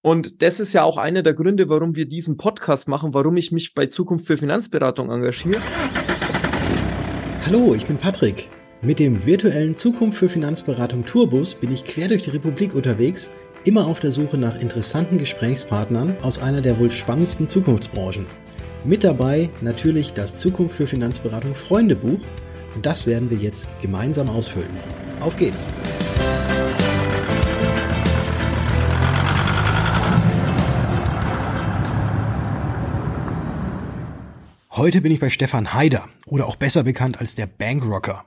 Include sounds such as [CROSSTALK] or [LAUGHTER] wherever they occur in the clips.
Und das ist ja auch einer der Gründe, warum wir diesen Podcast machen, warum ich mich bei Zukunft für Finanzberatung engagiere. Hallo, ich bin Patrick. Mit dem virtuellen Zukunft für Finanzberatung Tourbus bin ich quer durch die Republik unterwegs, immer auf der Suche nach interessanten Gesprächspartnern aus einer der wohl spannendsten Zukunftsbranchen. Mit dabei natürlich das Zukunft für Finanzberatung Freundebuch und das werden wir jetzt gemeinsam ausfüllen. Auf geht's! Heute bin ich bei Stefan Haider oder auch besser bekannt als der Bankrocker.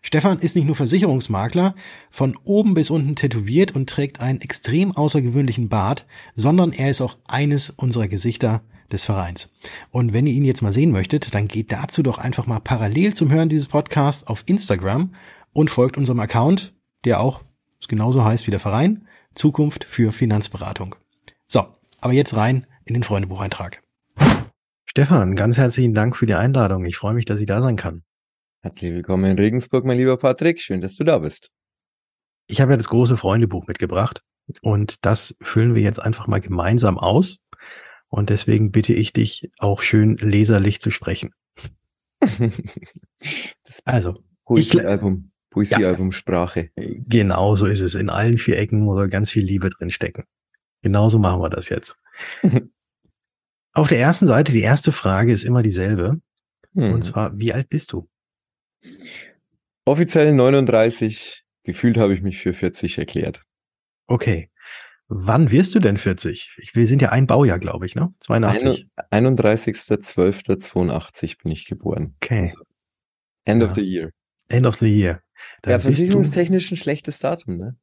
Stefan ist nicht nur Versicherungsmakler, von oben bis unten tätowiert und trägt einen extrem außergewöhnlichen Bart, sondern er ist auch eines unserer Gesichter des Vereins. Und wenn ihr ihn jetzt mal sehen möchtet, dann geht dazu doch einfach mal parallel zum Hören dieses Podcasts auf Instagram und folgt unserem Account, der auch genauso heißt wie der Verein, Zukunft für Finanzberatung. So, aber jetzt rein in den Freundebucheintrag. Stefan, ganz herzlichen Dank für die Einladung. Ich freue mich, dass ich da sein kann. Herzlich willkommen in Regensburg, mein lieber Patrick. Schön, dass du da bist. Ich habe ja das große Freundebuch mitgebracht und das füllen wir jetzt einfach mal gemeinsam aus. Und deswegen bitte ich dich auch schön leserlich zu sprechen. [LAUGHS] also, Poesiealbum, Poesiealbumsprache. Ja, genau so ist es. In allen vier Ecken muss ganz viel Liebe drin stecken. Genauso machen wir das jetzt. [LAUGHS] Auf der ersten Seite, die erste Frage ist immer dieselbe. Hm. Und zwar, wie alt bist du? Offiziell 39. Gefühlt habe ich mich für 40 erklärt. Okay. Wann wirst du denn 40? wir sind ja ein Baujahr, glaube ich, ne? 82. 31.12.82 bin ich geboren. Okay. Also end ja. of the year. End of the year. Da ja, versicherungstechnisch ein schlechtes Datum, ne?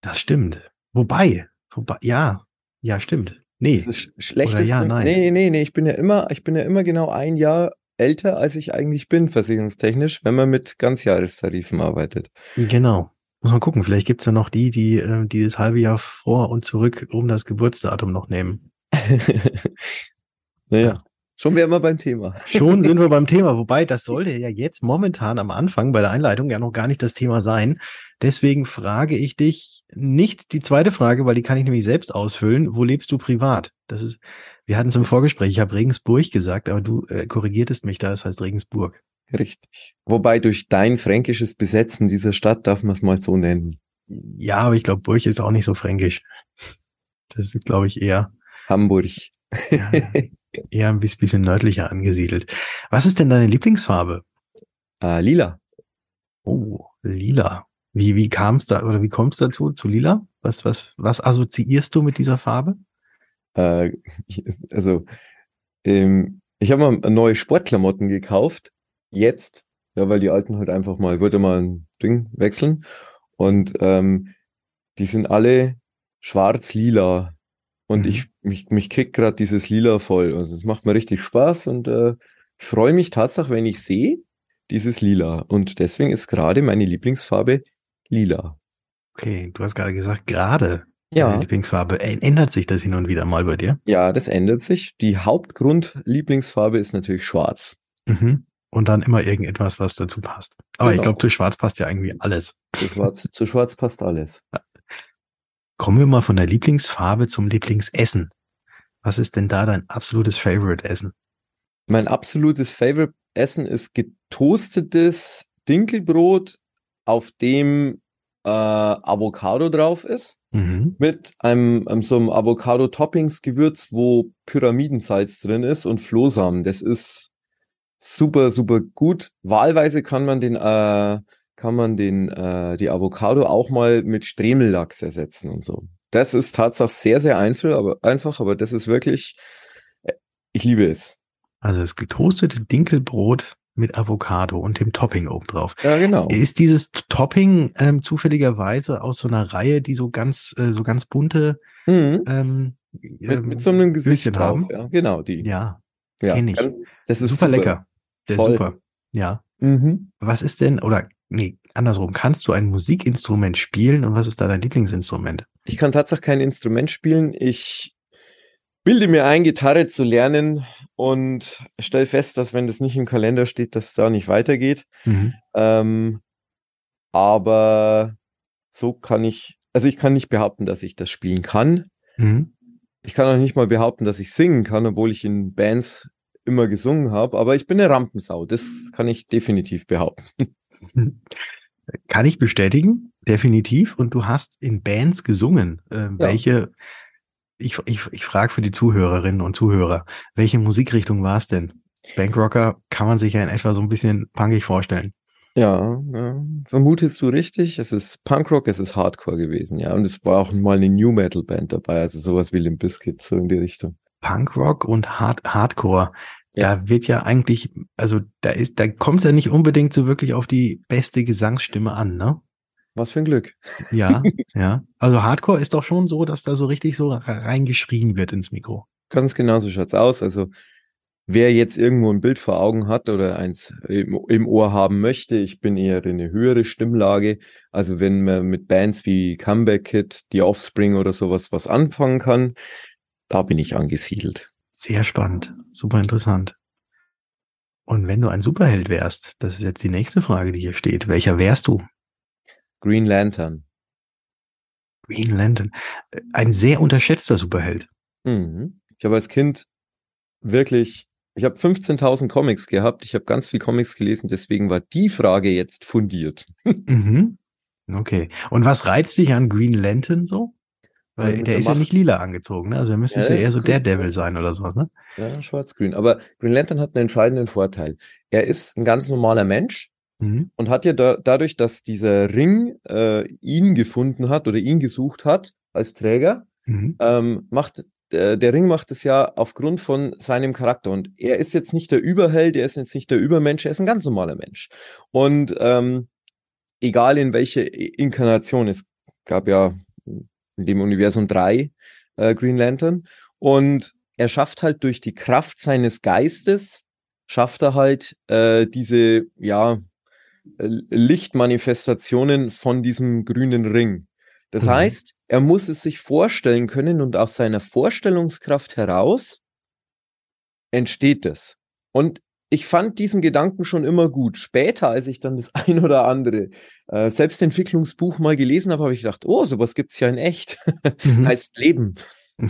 Das stimmt. Wobei, wobei, ja, ja, stimmt. Nee. Ist schlechtes. ja, nein. Nee, nee, nee, ich bin ja immer, ich bin ja immer genau ein Jahr älter, als ich eigentlich bin, versicherungstechnisch, wenn man mit Ganzjahrestarifen arbeitet. Genau. Muss man gucken, vielleicht gibt's ja noch die, die, äh, die das halbe Jahr vor und zurück um das Geburtsdatum noch nehmen. [LAUGHS] naja. Ja. Schon wären wir beim Thema. Schon sind wir [LAUGHS] beim Thema, wobei das sollte ja jetzt momentan am Anfang bei der Einleitung ja noch gar nicht das Thema sein. Deswegen frage ich dich nicht die zweite Frage, weil die kann ich nämlich selbst ausfüllen. Wo lebst du privat? Das ist, wir hatten es im Vorgespräch, ich habe Regensburg gesagt, aber du äh, korrigiertest mich da, das heißt Regensburg. Richtig. Wobei durch dein fränkisches Besetzen dieser Stadt darf man es mal so nennen. Ja, aber ich glaube, Burg ist auch nicht so fränkisch. Das ist, glaube ich, eher Hamburg. Ja, eher ein bisschen nördlicher angesiedelt. Was ist denn deine Lieblingsfarbe? Äh, lila. Oh, lila. Wie, wie kam es da oder wie kommt es dazu, zu lila? Was, was, was assoziierst du mit dieser Farbe? Äh, [LAUGHS] also, ähm, ich habe mal neue Sportklamotten gekauft. Jetzt, ja, weil die alten halt einfach mal, ich wollte mal ein Ding wechseln. Und ähm, die sind alle schwarz-lila. Und mhm. ich mich, mich kriegt gerade dieses Lila voll. Also es macht mir richtig Spaß und äh, ich freue mich tatsächlich, wenn ich sehe, dieses Lila. Und deswegen ist gerade meine Lieblingsfarbe lila. Okay, du hast gerade gesagt, gerade. Ja. Deine Lieblingsfarbe. Ändert sich das hin und wieder mal bei dir? Ja, das ändert sich. Die Hauptgrund-Lieblingsfarbe ist natürlich schwarz. Mhm. Und dann immer irgendetwas, was dazu passt. Aber genau. ich glaube, zu schwarz passt ja irgendwie alles. Zu schwarz, zu schwarz passt alles. [LAUGHS] Kommen wir mal von der Lieblingsfarbe zum Lieblingsessen. Was ist denn da dein absolutes Favorite-Essen? Mein absolutes Favorite-Essen ist getoastetes Dinkelbrot auf dem äh, Avocado drauf ist. Mhm. Mit einem, einem, so einem Avocado-Toppings-Gewürz, wo Pyramidensalz drin ist und Flohsamen. Das ist super, super gut. Wahlweise kann man den, äh, kann man den, äh, die Avocado auch mal mit Stremellachs ersetzen und so. Das ist tatsächlich sehr, sehr einfach, aber einfach, aber das ist wirklich, äh, ich liebe es. Also das getoastete Dinkelbrot mit Avocado und dem Topping obendrauf. Ja, genau. Ist dieses Topping ähm, zufälligerweise aus so einer Reihe, die so ganz, äh, so ganz bunte mhm. ähm, mit, mit so einem Gesicht drauf, haben? Ja, genau, die. Ja, ja kenne ich. Das ist super, super. lecker. Der ist super. Ja. Mhm. Was ist denn, oder nee, andersrum, kannst du ein Musikinstrument spielen und was ist da dein Lieblingsinstrument? Ich kann tatsächlich kein Instrument spielen. Ich bilde mir ein, Gitarre zu lernen und stelle fest, dass wenn das nicht im Kalender steht, dass es da nicht weitergeht. Mhm. Ähm, aber so kann ich, also ich kann nicht behaupten, dass ich das spielen kann. Mhm. ich kann auch nicht mal behaupten, dass ich singen kann, obwohl ich in Bands immer gesungen habe, aber ich bin eine Rampensau. Das kann ich definitiv behaupten. [LAUGHS] Kann ich bestätigen, definitiv. Und du hast in Bands gesungen. Äh, ja. Welche, ich, ich, ich frage für die Zuhörerinnen und Zuhörer, welche Musikrichtung war es denn? Bankrocker kann man sich ja in etwa so ein bisschen punkig vorstellen. Ja, ja, vermutest du richtig. Es ist Punkrock, es ist Hardcore gewesen, ja. Und es war auch mal eine New Metal Band dabei, also sowas wie Limp Bizkit, so in die Richtung. Punkrock und Hard Hardcore. Ja. Da wird ja eigentlich, also da ist, da kommt es ja nicht unbedingt so wirklich auf die beste Gesangsstimme an, ne? Was für ein Glück. Ja, [LAUGHS] ja. Also Hardcore ist doch schon so, dass da so richtig so reingeschrien wird ins Mikro. Ganz genau so schaut's aus. Also wer jetzt irgendwo ein Bild vor Augen hat oder eins im, im, Ohr haben möchte, ich bin eher in eine höhere Stimmlage. Also wenn man mit Bands wie Comeback Kid, The Offspring oder sowas was anfangen kann, da bin ich angesiedelt. Sehr spannend, super interessant. Und wenn du ein Superheld wärst, das ist jetzt die nächste Frage, die hier steht. Welcher wärst du? Green Lantern. Green Lantern. Ein sehr unterschätzter Superheld. Mhm. Ich habe als Kind wirklich ich habe 15.000 Comics gehabt, ich habe ganz viel Comics gelesen, deswegen war die Frage jetzt fundiert. [LAUGHS] mhm. Okay. Und was reizt dich an Green Lantern so? Weil ähm, der ist ja nicht lila angezogen, ne? Also er müsste ja, ja eher so der Devil sein oder sowas, ne? Ja, schwarz-grün. Aber Green Lantern hat einen entscheidenden Vorteil. Er ist ein ganz normaler Mensch mhm. und hat ja da, dadurch, dass dieser Ring äh, ihn gefunden hat oder ihn gesucht hat als Träger, mhm. ähm, macht der, der Ring macht es ja aufgrund von seinem Charakter. Und er ist jetzt nicht der Überheld, er ist jetzt nicht der Übermensch, er ist ein ganz normaler Mensch. Und ähm, egal in welche Inkarnation, es gab ja in dem Universum drei äh, Green Lantern. Und er schafft halt durch die Kraft seines Geistes, schafft er halt äh, diese, ja, Lichtmanifestationen von diesem grünen Ring. Das mhm. heißt, er muss es sich vorstellen können und aus seiner Vorstellungskraft heraus entsteht es. Und ich fand diesen Gedanken schon immer gut. Später, als ich dann das [LAUGHS] ein oder andere äh, Selbstentwicklungsbuch mal gelesen habe, habe ich gedacht, oh, sowas gibt's ja in echt. [LAUGHS] Mhm. heißt Leben. [LAUGHS]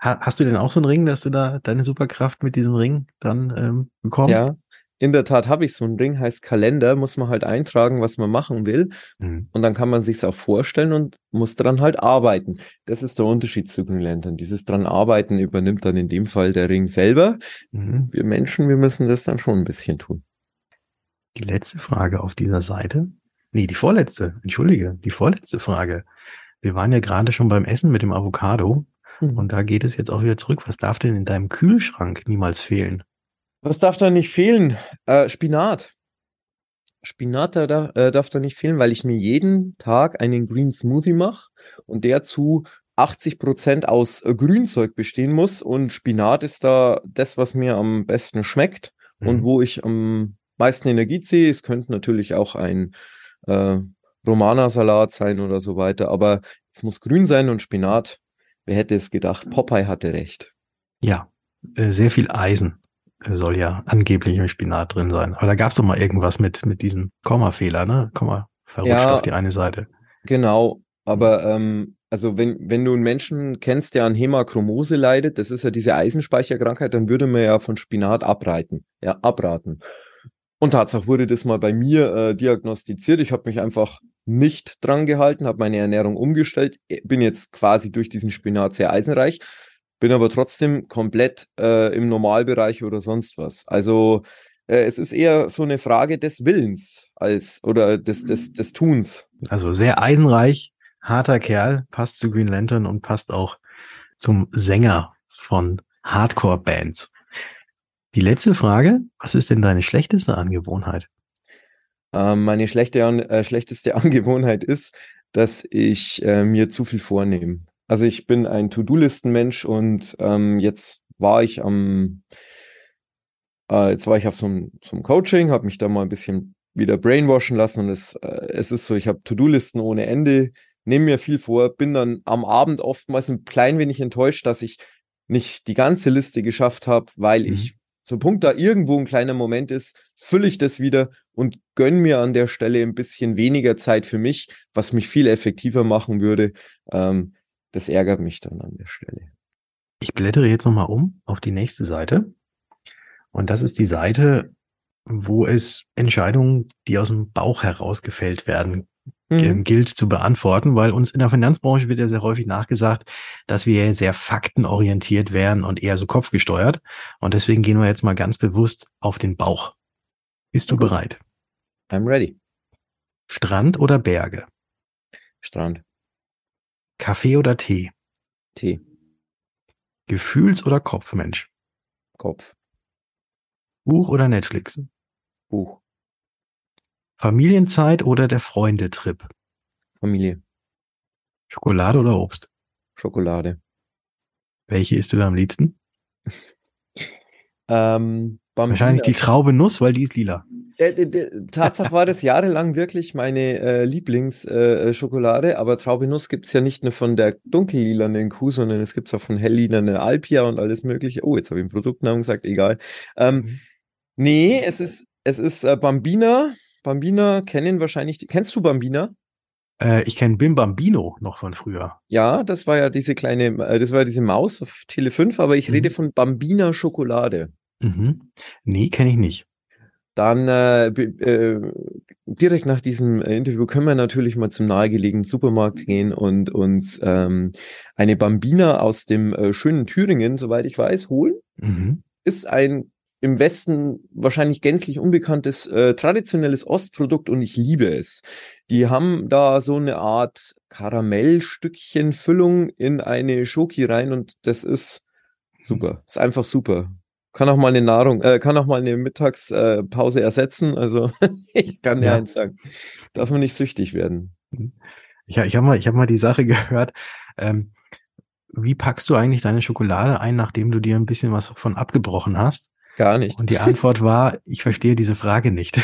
Hast du denn auch so einen Ring, dass du da deine Superkraft mit diesem Ring dann ähm, bekommst? Ja, in der Tat habe ich so ein Ding, heißt Kalender, muss man halt eintragen, was man machen will. Mhm. Und dann kann man sich auch vorstellen und muss dran halt arbeiten. Das ist der Unterschied zu Green Lantern. Dieses dran arbeiten übernimmt dann in dem Fall der Ring selber. Mhm. Wir Menschen, wir müssen das dann schon ein bisschen tun. Die letzte Frage auf dieser Seite. Nee, die vorletzte. Entschuldige, die vorletzte Frage. Wir waren ja gerade schon beim Essen mit dem Avocado. Mhm. Und da geht es jetzt auch wieder zurück. Was darf denn in deinem Kühlschrank niemals fehlen? Was darf da nicht fehlen? Äh, Spinat. Spinat da, äh, darf da nicht fehlen, weil ich mir jeden Tag einen Green Smoothie mache und der zu 80 Prozent aus äh, Grünzeug bestehen muss. Und Spinat ist da das, was mir am besten schmeckt mhm. und wo ich am meisten Energie ziehe. Es könnte natürlich auch ein äh, Romana-Salat sein oder so weiter, aber es muss grün sein und Spinat. Wer hätte es gedacht? Popeye hatte recht. Ja, äh, sehr viel Eisen soll ja angeblich im Spinat drin sein. Aber da gab es doch mal irgendwas mit, mit diesem Kommafehler, ne? Komma verrutscht ja, auf die eine Seite. Genau, aber ähm, also wenn, wenn du einen Menschen kennst, der an Hämachromose leidet, das ist ja diese Eisenspeicherkrankheit, dann würde man ja von Spinat abraten, ja, abraten. Und Tatsache wurde das mal bei mir äh, diagnostiziert. Ich habe mich einfach nicht dran gehalten, habe meine Ernährung umgestellt, bin jetzt quasi durch diesen Spinat sehr eisenreich bin aber trotzdem komplett äh, im Normalbereich oder sonst was. Also äh, es ist eher so eine Frage des Willens als oder des, des, des Tuns. Also sehr eisenreich, harter Kerl, passt zu Green Lantern und passt auch zum Sänger von Hardcore-Bands. Die letzte Frage, was ist denn deine schlechteste Angewohnheit? Ähm, meine schlechte, äh, schlechteste [LAUGHS] Angewohnheit ist, dass ich äh, mir zu viel vornehme. Also ich bin ein To-Do-Listen-Mensch und ähm, jetzt war ich am, äh, jetzt war ich auf so einem, Coaching, habe mich da mal ein bisschen wieder brainwashen lassen und es, äh, es ist so, ich habe To-Do-Listen ohne Ende, nehme mir viel vor, bin dann am Abend oftmals ein klein wenig enttäuscht, dass ich nicht die ganze Liste geschafft habe, weil mhm. ich zum Punkt da irgendwo ein kleiner Moment ist, fülle ich das wieder und gönne mir an der Stelle ein bisschen weniger Zeit für mich, was mich viel effektiver machen würde. Ähm, das ärgert mich dann an der Stelle. Ich blättere jetzt nochmal um auf die nächste Seite. Und das ist die Seite, wo es Entscheidungen, die aus dem Bauch heraus gefällt werden, mhm. gilt zu beantworten, weil uns in der Finanzbranche wird ja sehr häufig nachgesagt, dass wir sehr faktenorientiert wären und eher so kopfgesteuert. Und deswegen gehen wir jetzt mal ganz bewusst auf den Bauch. Bist du okay. bereit? I'm ready. Strand oder Berge? Strand. Kaffee oder Tee? Tee. Gefühls- oder Kopfmensch? Kopf. Buch oder Netflix? Buch. Familienzeit oder der Freundetrip? Familie. Schokolade oder Obst? Schokolade. Welche isst du da am liebsten? [LAUGHS] ähm, Wahrscheinlich die Traube Nuss, weil die ist lila. Äh, Tatsache war das jahrelang wirklich meine äh, Lieblingsschokolade, äh, aber Traube Nuss gibt es ja nicht nur von der dunkellilanen Kuh, sondern es gibt es auch von helllilanen Alpia und alles mögliche. Oh, jetzt habe ich einen Produktnamen gesagt, egal. Ähm, mhm. Nee, es ist, es ist äh, Bambina Bambina kennen wahrscheinlich. Kennst du Bambina? Äh, ich kenne Bim Bambino noch von früher. Ja, das war ja diese kleine, äh, das war ja diese Maus auf Tele 5, aber ich mhm. rede von Bambina Schokolade. Mhm. Nee, kenne ich nicht. Dann äh, äh, direkt nach diesem Interview können wir natürlich mal zum nahegelegenen Supermarkt gehen und uns ähm, eine Bambina aus dem äh, schönen Thüringen, soweit ich weiß, holen. Mhm. Ist ein im Westen wahrscheinlich gänzlich unbekanntes äh, traditionelles Ostprodukt und ich liebe es. Die haben da so eine Art Karamellstückchen Füllung in eine Schoki rein und das ist super. Ist einfach super. Kann auch mal eine Nahrung, äh, kann auch mal eine Mittagspause äh, ersetzen. Also [LAUGHS] ich kann ja eins sagen, darf man nicht süchtig werden. Ja, ich habe mal, ich habe mal die Sache [LAUGHS] gehört. Ähm, wie packst du eigentlich deine Schokolade ein, nachdem du dir ein bisschen was von abgebrochen hast? Gar nicht. Und die [LAUGHS] Antwort war, ich verstehe diese Frage nicht.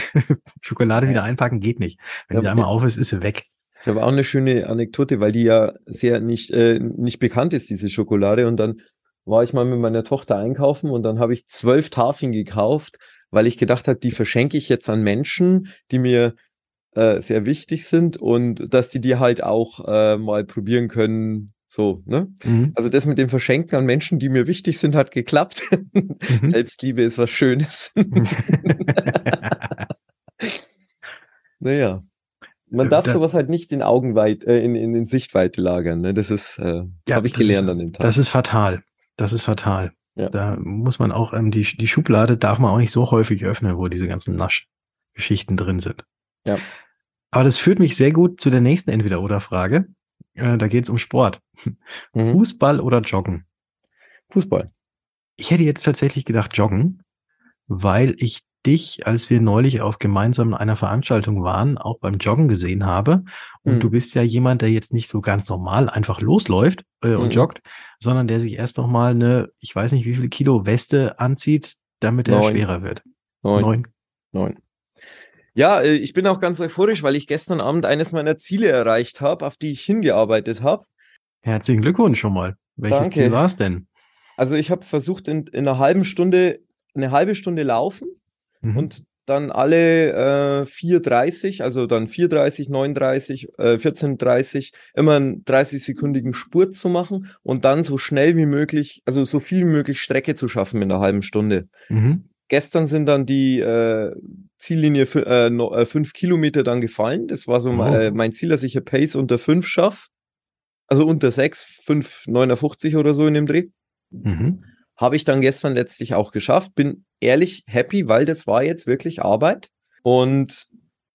Schokolade wieder einpacken geht nicht. Wenn ja, die einmal auf ist, ist sie weg. Ich habe auch eine schöne Anekdote, weil die ja sehr nicht, äh, nicht bekannt ist, diese Schokolade. Und dann war ich mal mit meiner Tochter einkaufen und dann habe ich zwölf Tafeln gekauft, weil ich gedacht habe, die verschenke ich jetzt an Menschen, die mir äh, sehr wichtig sind und dass die die halt auch äh, mal probieren können, so, ne? Mhm. Also das mit dem Verschenken an Menschen, die mir wichtig sind, hat geklappt. Mhm. [LAUGHS] Selbstliebe ist was Schönes. [LAUGHS] naja. Man darf das, sowas halt nicht in Augenweit, äh, in, in, in Sichtweite lagern. Ne? Das ist, äh, ja, habe ich gelernt ist, an dem Tag. Das ist fatal. Das ist fatal. Ja. Da muss man auch, ähm, die, die Schublade darf man auch nicht so häufig öffnen, wo diese ganzen Naschgeschichten drin sind. Ja. Aber das führt mich sehr gut zu der nächsten Entweder-Oder-Frage. Äh, da geht es um Sport. Mhm. Fußball oder Joggen? Fußball. Ich hätte jetzt tatsächlich gedacht Joggen, weil ich dich, als wir neulich auf gemeinsam einer Veranstaltung waren, auch beim Joggen gesehen habe. Und mhm. du bist ja jemand, der jetzt nicht so ganz normal einfach losläuft äh, und mhm. joggt, sondern der sich erst noch mal eine, ich weiß nicht wie viele Kilo Weste anzieht, damit er schwerer wird. Neun. Neun. Neun. Ja, äh, ich bin auch ganz euphorisch, weil ich gestern Abend eines meiner Ziele erreicht habe, auf die ich hingearbeitet habe. Herzlichen Glückwunsch schon mal. Welches Danke. Ziel war es denn? Also ich habe versucht, in, in, einer halben Stunde, eine halbe Stunde laufen mhm. und dann alle äh, 4,30, also dann 4,30, 9,30, äh, 14,30, immer einen 30-sekündigen Spurt zu machen und dann so schnell wie möglich, also so viel wie möglich Strecke zu schaffen in einer halben Stunde. Mhm. Gestern sind dann die äh, Ziellinie äh, no, äh, fünf Kilometer dann gefallen. Das war so oh. mein, äh, mein Ziel, dass ich eine Pace unter fünf schaffe. Also unter sechs, fünf, 59 oder so in dem Dreh. Mhm. Habe ich dann gestern letztlich auch geschafft. Bin ehrlich happy, weil das war jetzt wirklich Arbeit. Und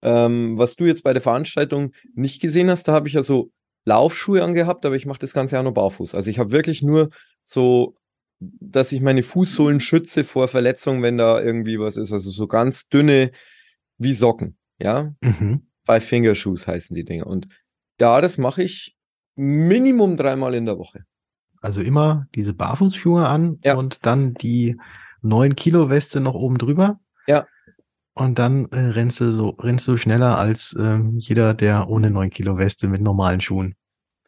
ähm, was du jetzt bei der Veranstaltung nicht gesehen hast, da habe ich ja so Laufschuhe angehabt, aber ich mache das Ganze ja nur barfuß. Also ich habe wirklich nur so dass ich meine Fußsohlen schütze vor Verletzungen, wenn da irgendwie was ist. Also so ganz dünne wie Socken, ja. Mhm. Five Finger Shoes heißen die Dinge. Und ja, das mache ich Minimum dreimal in der Woche. Also immer diese Barfußschuhe an ja. und dann die neun Kilo Weste noch oben drüber. Ja. Und dann äh, rennst du so, rennst du schneller als äh, jeder, der ohne neun Kilo Weste mit normalen Schuhen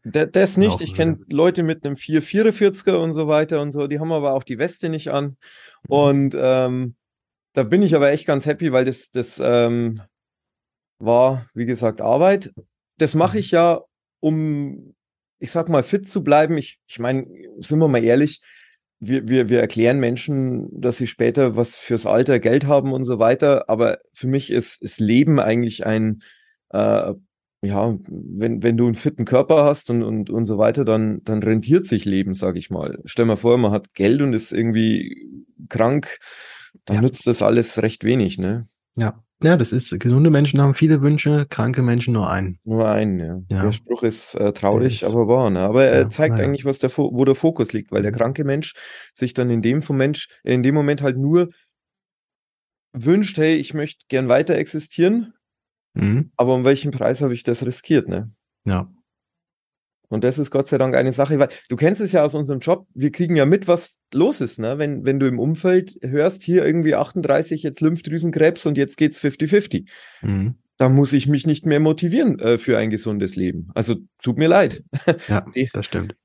der, das nicht. Ich kenne Leute mit einem 444er und so weiter und so, die haben aber auch die Weste nicht an. Und ähm, da bin ich aber echt ganz happy, weil das, das ähm, war, wie gesagt, Arbeit. Das mache ich ja, um ich sag mal, fit zu bleiben, ich, ich meine, sind wir mal ehrlich, wir, wir, wir erklären Menschen, dass sie später was fürs Alter Geld haben und so weiter. Aber für mich ist, ist Leben eigentlich ein, äh, ja, wenn, wenn du einen fitten Körper hast und, und, und so weiter, dann, dann rentiert sich Leben, sag ich mal. Stell mal vor, man hat Geld und ist irgendwie krank, dann ja. nützt das alles recht wenig, ne? Ja. Ja, das ist, gesunde Menschen haben viele Wünsche, kranke Menschen nur einen. Nur einen, ja. ja. Der Spruch ist äh, traurig, ist, aber wahr. Ne? Aber er ja, zeigt ja. eigentlich, was der, wo der Fokus liegt, weil der mhm. kranke Mensch sich dann in dem vom Mensch, in dem Moment halt nur wünscht, hey, ich möchte gern weiter existieren, mhm. aber um welchen Preis habe ich das riskiert, ne? Ja. Und das ist Gott sei Dank eine Sache, weil du kennst es ja aus unserem Job, wir kriegen ja mit, was los ist, ne? Wenn, wenn du im Umfeld hörst, hier irgendwie 38, jetzt Lymphdrüsenkrebs und jetzt geht's 50-50. Mhm. Da muss ich mich nicht mehr motivieren äh, für ein gesundes Leben. Also tut mir leid. [LAUGHS] Ja, das stimmt.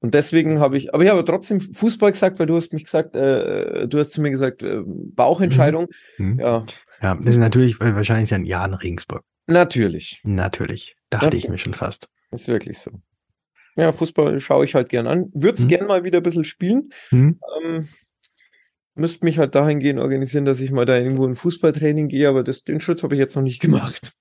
Und deswegen habe ich, aber ich habe trotzdem Fußball gesagt, weil du hast mich gesagt, äh, du hast zu mir gesagt, äh, Bauchentscheidung. Mhm. mhm. Ja. Ja, das ist natürlich wahrscheinlich ein Ja in Regensburg. Natürlich. Natürlich. Dachte Natürlich. ich mir schon fast. Ist wirklich so. Ja, Fußball schaue ich halt gern an. Würde es hm. gern mal wieder ein bisschen spielen. Hm. Ähm, müsste mich halt dahingehend organisieren, dass ich mal da irgendwo ein Fußballtraining gehe, aber das, den Schritt habe ich jetzt noch nicht [LAUGHS] gemacht.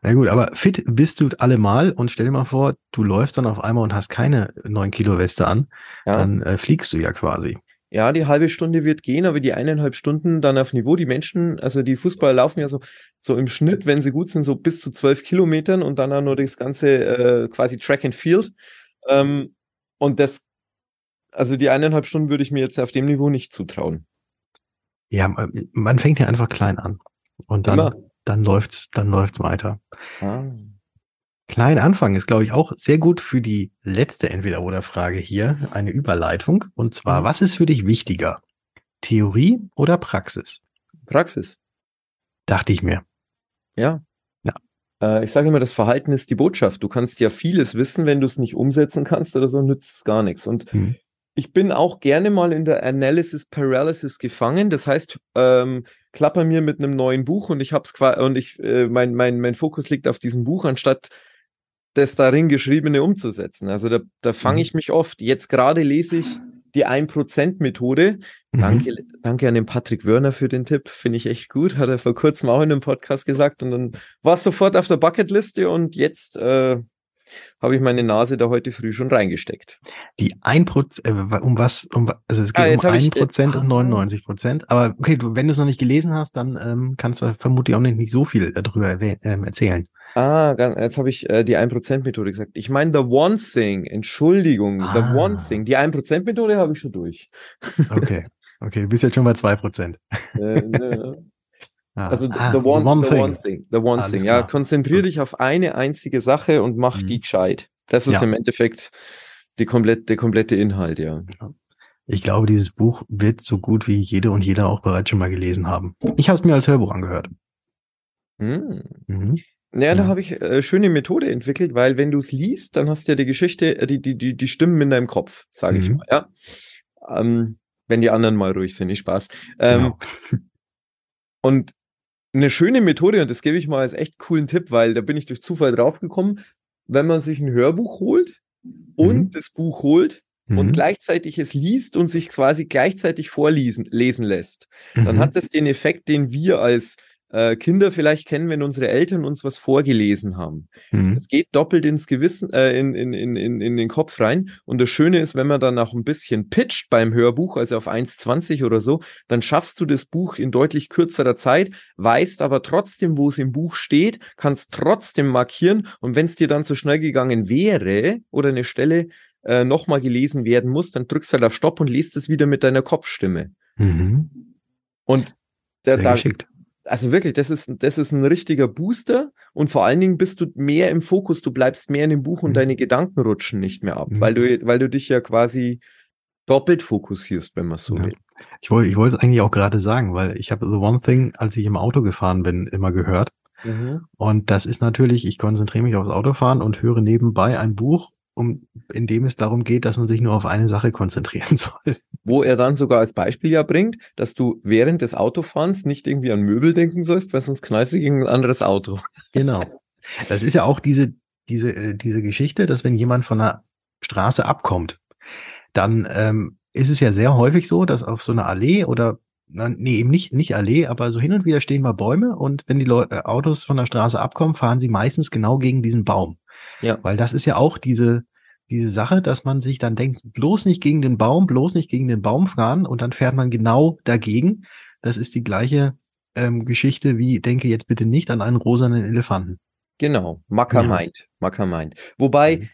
Na gut, aber fit bist du allemal und stell dir mal vor, du läufst dann auf einmal und hast keine 9 Kilo Weste an, ja. dann äh, fliegst du ja quasi. Ja, die halbe Stunde wird gehen, aber die eineinhalb Stunden dann auf Niveau. Die Menschen, also die Fußballer laufen ja so, so im Schnitt, wenn sie gut sind, so bis zu zwölf Kilometern und dann auch nur das ganze äh, quasi Track and Field. Ähm, und das, also die eineinhalb Stunden würde ich mir jetzt auf dem Niveau nicht zutrauen. Ja, man fängt ja einfach klein an und dann, dann läuft's, dann läuft's weiter. Ah. Klein Anfang ist, glaube ich, auch sehr gut für die letzte Entweder-Oder-Frage hier, eine Überleitung. Und zwar, mhm. was ist für dich wichtiger? Theorie oder Praxis? Praxis. Dachte ich mir. Ja. Ja. Äh, ich sage immer, das Verhalten ist die Botschaft. Du kannst ja vieles wissen, wenn du es nicht umsetzen kannst oder so, nützt es gar nichts. Und mhm. ich bin auch gerne mal in der Analysis Paralysis gefangen. Das heißt, ähm, klapper mir mit einem neuen Buch und ich hab's und ich äh, mein mein mein Fokus liegt auf diesem Buch anstatt das darin geschriebene umzusetzen. Also da, da fange mhm. ich mich oft. Jetzt gerade lese ich die 1%-Methode. Mhm. Danke, danke an den Patrick Wörner für den Tipp. Finde ich echt gut. Hat er vor kurzem auch in einem Podcast gesagt. Und dann war es sofort auf der Bucketliste und jetzt äh, habe ich meine Nase da heute früh schon reingesteckt. Die 1%, äh, um was, um also es geht ah, um 1% ich, und 99%. Aber okay, du, wenn du es noch nicht gelesen hast, dann ähm, kannst du vermutlich auch nicht, nicht so viel darüber äh, erzählen. Ah, jetzt habe ich äh, die 1%-Methode gesagt. Ich meine, The One Thing, Entschuldigung, ah. The One Thing. Die 1%-Methode habe ich schon durch. Okay, okay, du bist jetzt schon bei 2%. Äh, ne. Ah. Also ah, the, one, one, the thing. one Thing. The One Alles Thing. Klar. Ja, konzentriere dich auf eine einzige Sache und mach mhm. die gescheit. Das ist ja. im Endeffekt die komplette, der komplette Inhalt, ja. Ich glaube, dieses Buch wird so gut wie jede und jeder auch bereits schon mal gelesen haben. Ich habe es mir als Hörbuch angehört. Mhm. Mhm. Ja, da habe ich äh, schöne Methode entwickelt, weil wenn du es liest, dann hast du ja die Geschichte, äh, die, die, die, die Stimmen in deinem Kopf, sage mhm. ich mal, ja. Ähm, wenn die anderen mal ruhig sind, nicht Spaß. Ähm, genau. und eine schöne Methode, und das gebe ich mal als echt coolen Tipp, weil da bin ich durch Zufall draufgekommen, wenn man sich ein Hörbuch holt und mhm. das Buch holt und mhm. gleichzeitig es liest und sich quasi gleichzeitig vorlesen lesen lässt, dann mhm. hat das den Effekt, den wir als äh, Kinder vielleicht kennen, wenn unsere Eltern uns was vorgelesen haben. Mhm. Es geht doppelt ins Gewissen, äh, in, in, in, in, den Kopf rein. Und das Schöne ist, wenn man dann auch ein bisschen pitcht beim Hörbuch, also auf 1,20 oder so, dann schaffst du das Buch in deutlich kürzerer Zeit, weißt aber trotzdem, wo es im Buch steht, kannst trotzdem markieren. Und wenn es dir dann zu schnell gegangen wäre oder eine Stelle äh, nochmal gelesen werden muss, dann drückst du halt auf Stopp und liest es wieder mit deiner Kopfstimme. Mhm. Und da, da, also wirklich, das ist, das ist ein richtiger Booster und vor allen Dingen bist du mehr im Fokus, du bleibst mehr in dem Buch und mhm. deine Gedanken rutschen nicht mehr ab, mhm. weil du, weil du dich ja quasi doppelt fokussierst, wenn man so ja. will. Ich wollte, ich wollte es eigentlich auch gerade sagen, weil ich habe The One Thing, als ich im Auto gefahren bin, immer gehört. Mhm. Und das ist natürlich, ich konzentriere mich aufs Autofahren und höre nebenbei ein Buch um, in dem es darum geht, dass man sich nur auf eine Sache konzentrieren [LAUGHS] soll. Wo er dann sogar als Beispiel ja bringt, dass du während des Autofahrens nicht irgendwie an Möbel denken sollst, weil sonst knallst du gegen ein anderes Auto. [LAUGHS] Genau. Das ist ja auch diese, diese, äh, diese Geschichte, dass wenn jemand von der Straße abkommt, dann ähm, ist es ja sehr häufig so, dass auf so einer Allee oder nee, eben nicht, nicht Allee, aber so hin und wieder stehen mal Bäume und wenn die Leu äh, Autos von der Straße abkommen, fahren sie meistens genau gegen diesen Baum. Ja. Weil das ist ja auch diese, diese Sache, dass man sich dann denkt, bloß nicht gegen den Baum, bloß nicht gegen den Baum fahren und dann fährt man genau dagegen. Das ist die gleiche ähm, Geschichte wie, denke jetzt bitte nicht an einen rosanen Elefanten. Genau, Macker ja. meint, Macker meint. Wobei, mhm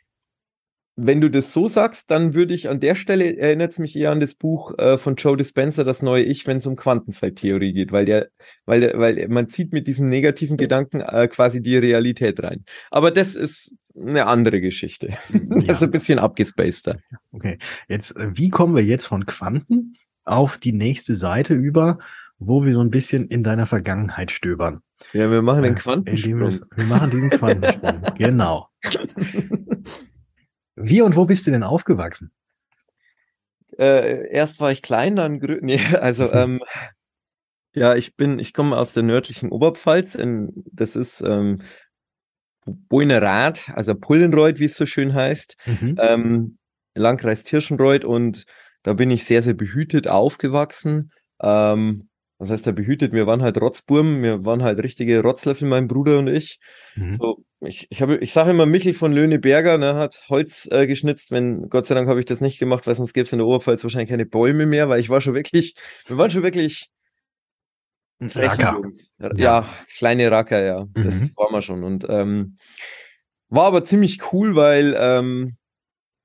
wenn du das so sagst, dann würde ich an der Stelle, erinnert es mich eher an das Buch äh, von Joe Dispenza, Das neue Ich, wenn es um Quantenfeldtheorie geht, weil der, weil der, weil man zieht mit diesen negativen Gedanken äh, quasi die Realität rein. Aber das ist eine andere Geschichte. [LAUGHS] das ja. ist ein bisschen abgespaceter. Okay. Jetzt, äh, wie kommen wir jetzt von Quanten auf die nächste Seite über, wo wir so ein bisschen in deiner Vergangenheit stöbern? Ja, wir machen den äh, Quantensprung. Wir, wir machen diesen Quantensprung. [LAUGHS] genau. [LAUGHS] Wie und wo bist du denn aufgewachsen? Äh, erst war ich klein, dann grün. [LAUGHS] Nee, also ähm, ja, ich bin, ich komme aus der nördlichen Oberpfalz. In, das ist ähm, Boinerath, also Pullenreuth, wie es so schön heißt. Mhm. Ähm, Landkreis Tirschenreuth und da bin ich sehr, sehr behütet aufgewachsen. Ähm, was heißt da behütet? Wir waren halt Rotzburm, wir waren halt richtige Rotzlöffel, mein Bruder und ich. Mhm. So ich, ich, habe, ich sage immer, Michel von Löhneberger ne, hat Holz äh, geschnitzt. Wenn, Gott sei Dank habe ich das nicht gemacht, weil sonst gäbe es in der Oberpfalz wahrscheinlich keine Bäume mehr, weil ich war schon wirklich, wir waren schon wirklich Racker. Ja. ja. kleine Racker, ja. Mhm. Das waren wir schon. Und ähm, war aber ziemlich cool, weil ähm,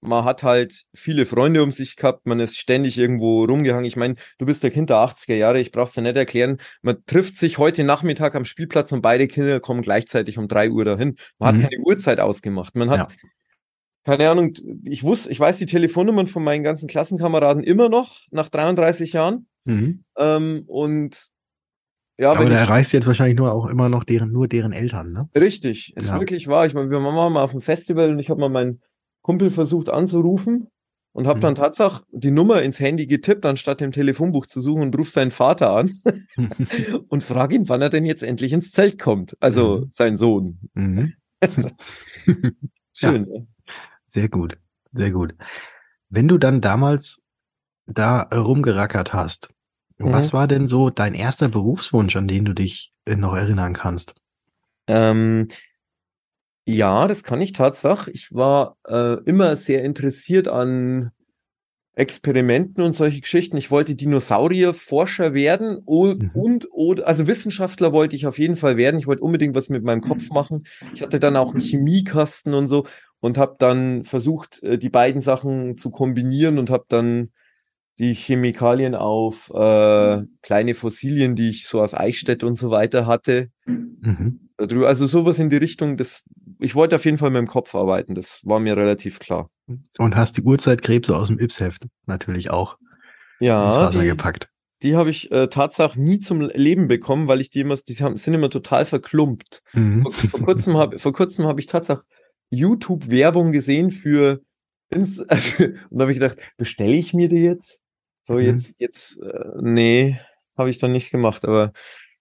man hat halt viele Freunde um sich gehabt, man ist ständig irgendwo rumgehangen. Ich meine, du bist der Kind der 80er Jahre, ich brauch's dir nicht erklären. Man trifft sich heute Nachmittag am Spielplatz und beide Kinder kommen gleichzeitig um drei Uhr dahin. Man mhm. hat keine Uhrzeit ausgemacht. Man hat, ja. keine Ahnung, ich wusste, ich weiß die Telefonnummern von meinen ganzen Klassenkameraden immer noch nach 33 Jahren. Mhm. Ähm, und ja, aber da erreichst du jetzt wahrscheinlich nur auch immer noch deren, nur deren Eltern, ne? Richtig, ist ja. wirklich wahr. Ich meine, wir waren mal auf dem Festival und ich habe mal meinen Kumpel versucht anzurufen und habe mhm. dann tatsächlich die Nummer ins Handy getippt, anstatt im Telefonbuch zu suchen und ruf seinen Vater an [LAUGHS] [LAUGHS] und frage ihn, wann er denn jetzt endlich ins Zelt kommt. Also mhm. sein Sohn. Mhm. [LAUGHS] Schön. Ja. Ne? Sehr gut, sehr gut. Wenn du dann damals da rumgerackert hast, was mhm. war denn so dein erster Berufswunsch, an den du dich noch erinnern kannst? Ähm, ja, das kann ich tatsächlich. Ich war äh, immer sehr interessiert an Experimenten und solche Geschichten. Ich wollte Dinosaurierforscher werden und, mhm. und oder also Wissenschaftler wollte ich auf jeden Fall werden. Ich wollte unbedingt was mit meinem Kopf machen. Ich hatte dann auch einen Chemiekasten und so und habe dann versucht, äh, die beiden Sachen zu kombinieren und habe dann die Chemikalien auf äh, kleine Fossilien, die ich so aus Eichstätt und so weiter hatte. Mhm. Also sowas in die Richtung, das, ich wollte auf jeden Fall mit dem Kopf arbeiten, das war mir relativ klar. Und hast die Uhrzeitkrebse aus dem Yps-Heft natürlich auch ja, ins Wasser die, gepackt. Die habe ich äh, tatsächlich nie zum Leben bekommen, weil ich die immer, die haben, sind immer total verklumpt. Mhm. Vor, vor, kurzem habe vor kurzem habe ich tatsächlich YouTube-Werbung gesehen für ins, [LAUGHS] und da habe ich gedacht, bestelle ich mir die jetzt? So, mhm. jetzt, jetzt, äh, nee, habe ich dann nicht gemacht, aber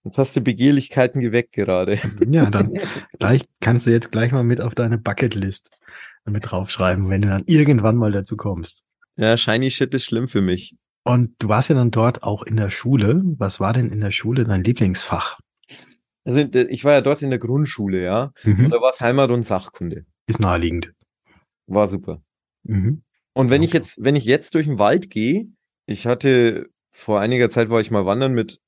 jetzt hast du Begehrlichkeiten geweckt gerade. Ja, dann [LAUGHS] gleich kannst du jetzt gleich mal mit auf deine Bucketlist mit draufschreiben, wenn du dann irgendwann mal dazu kommst. Ja, Shiny Shit ist schlimm für mich. Und du warst ja dann dort auch in der Schule. Was war denn in der Schule dein Lieblingsfach? Also ich war ja dort in der Grundschule, ja. Mhm. Und da war es Heimat und Sachkunde. Ist naheliegend. War super. Mhm. Und wenn okay. ich jetzt, wenn ich jetzt durch den Wald gehe, ich hatte vor einiger Zeit war ich mal wandern mit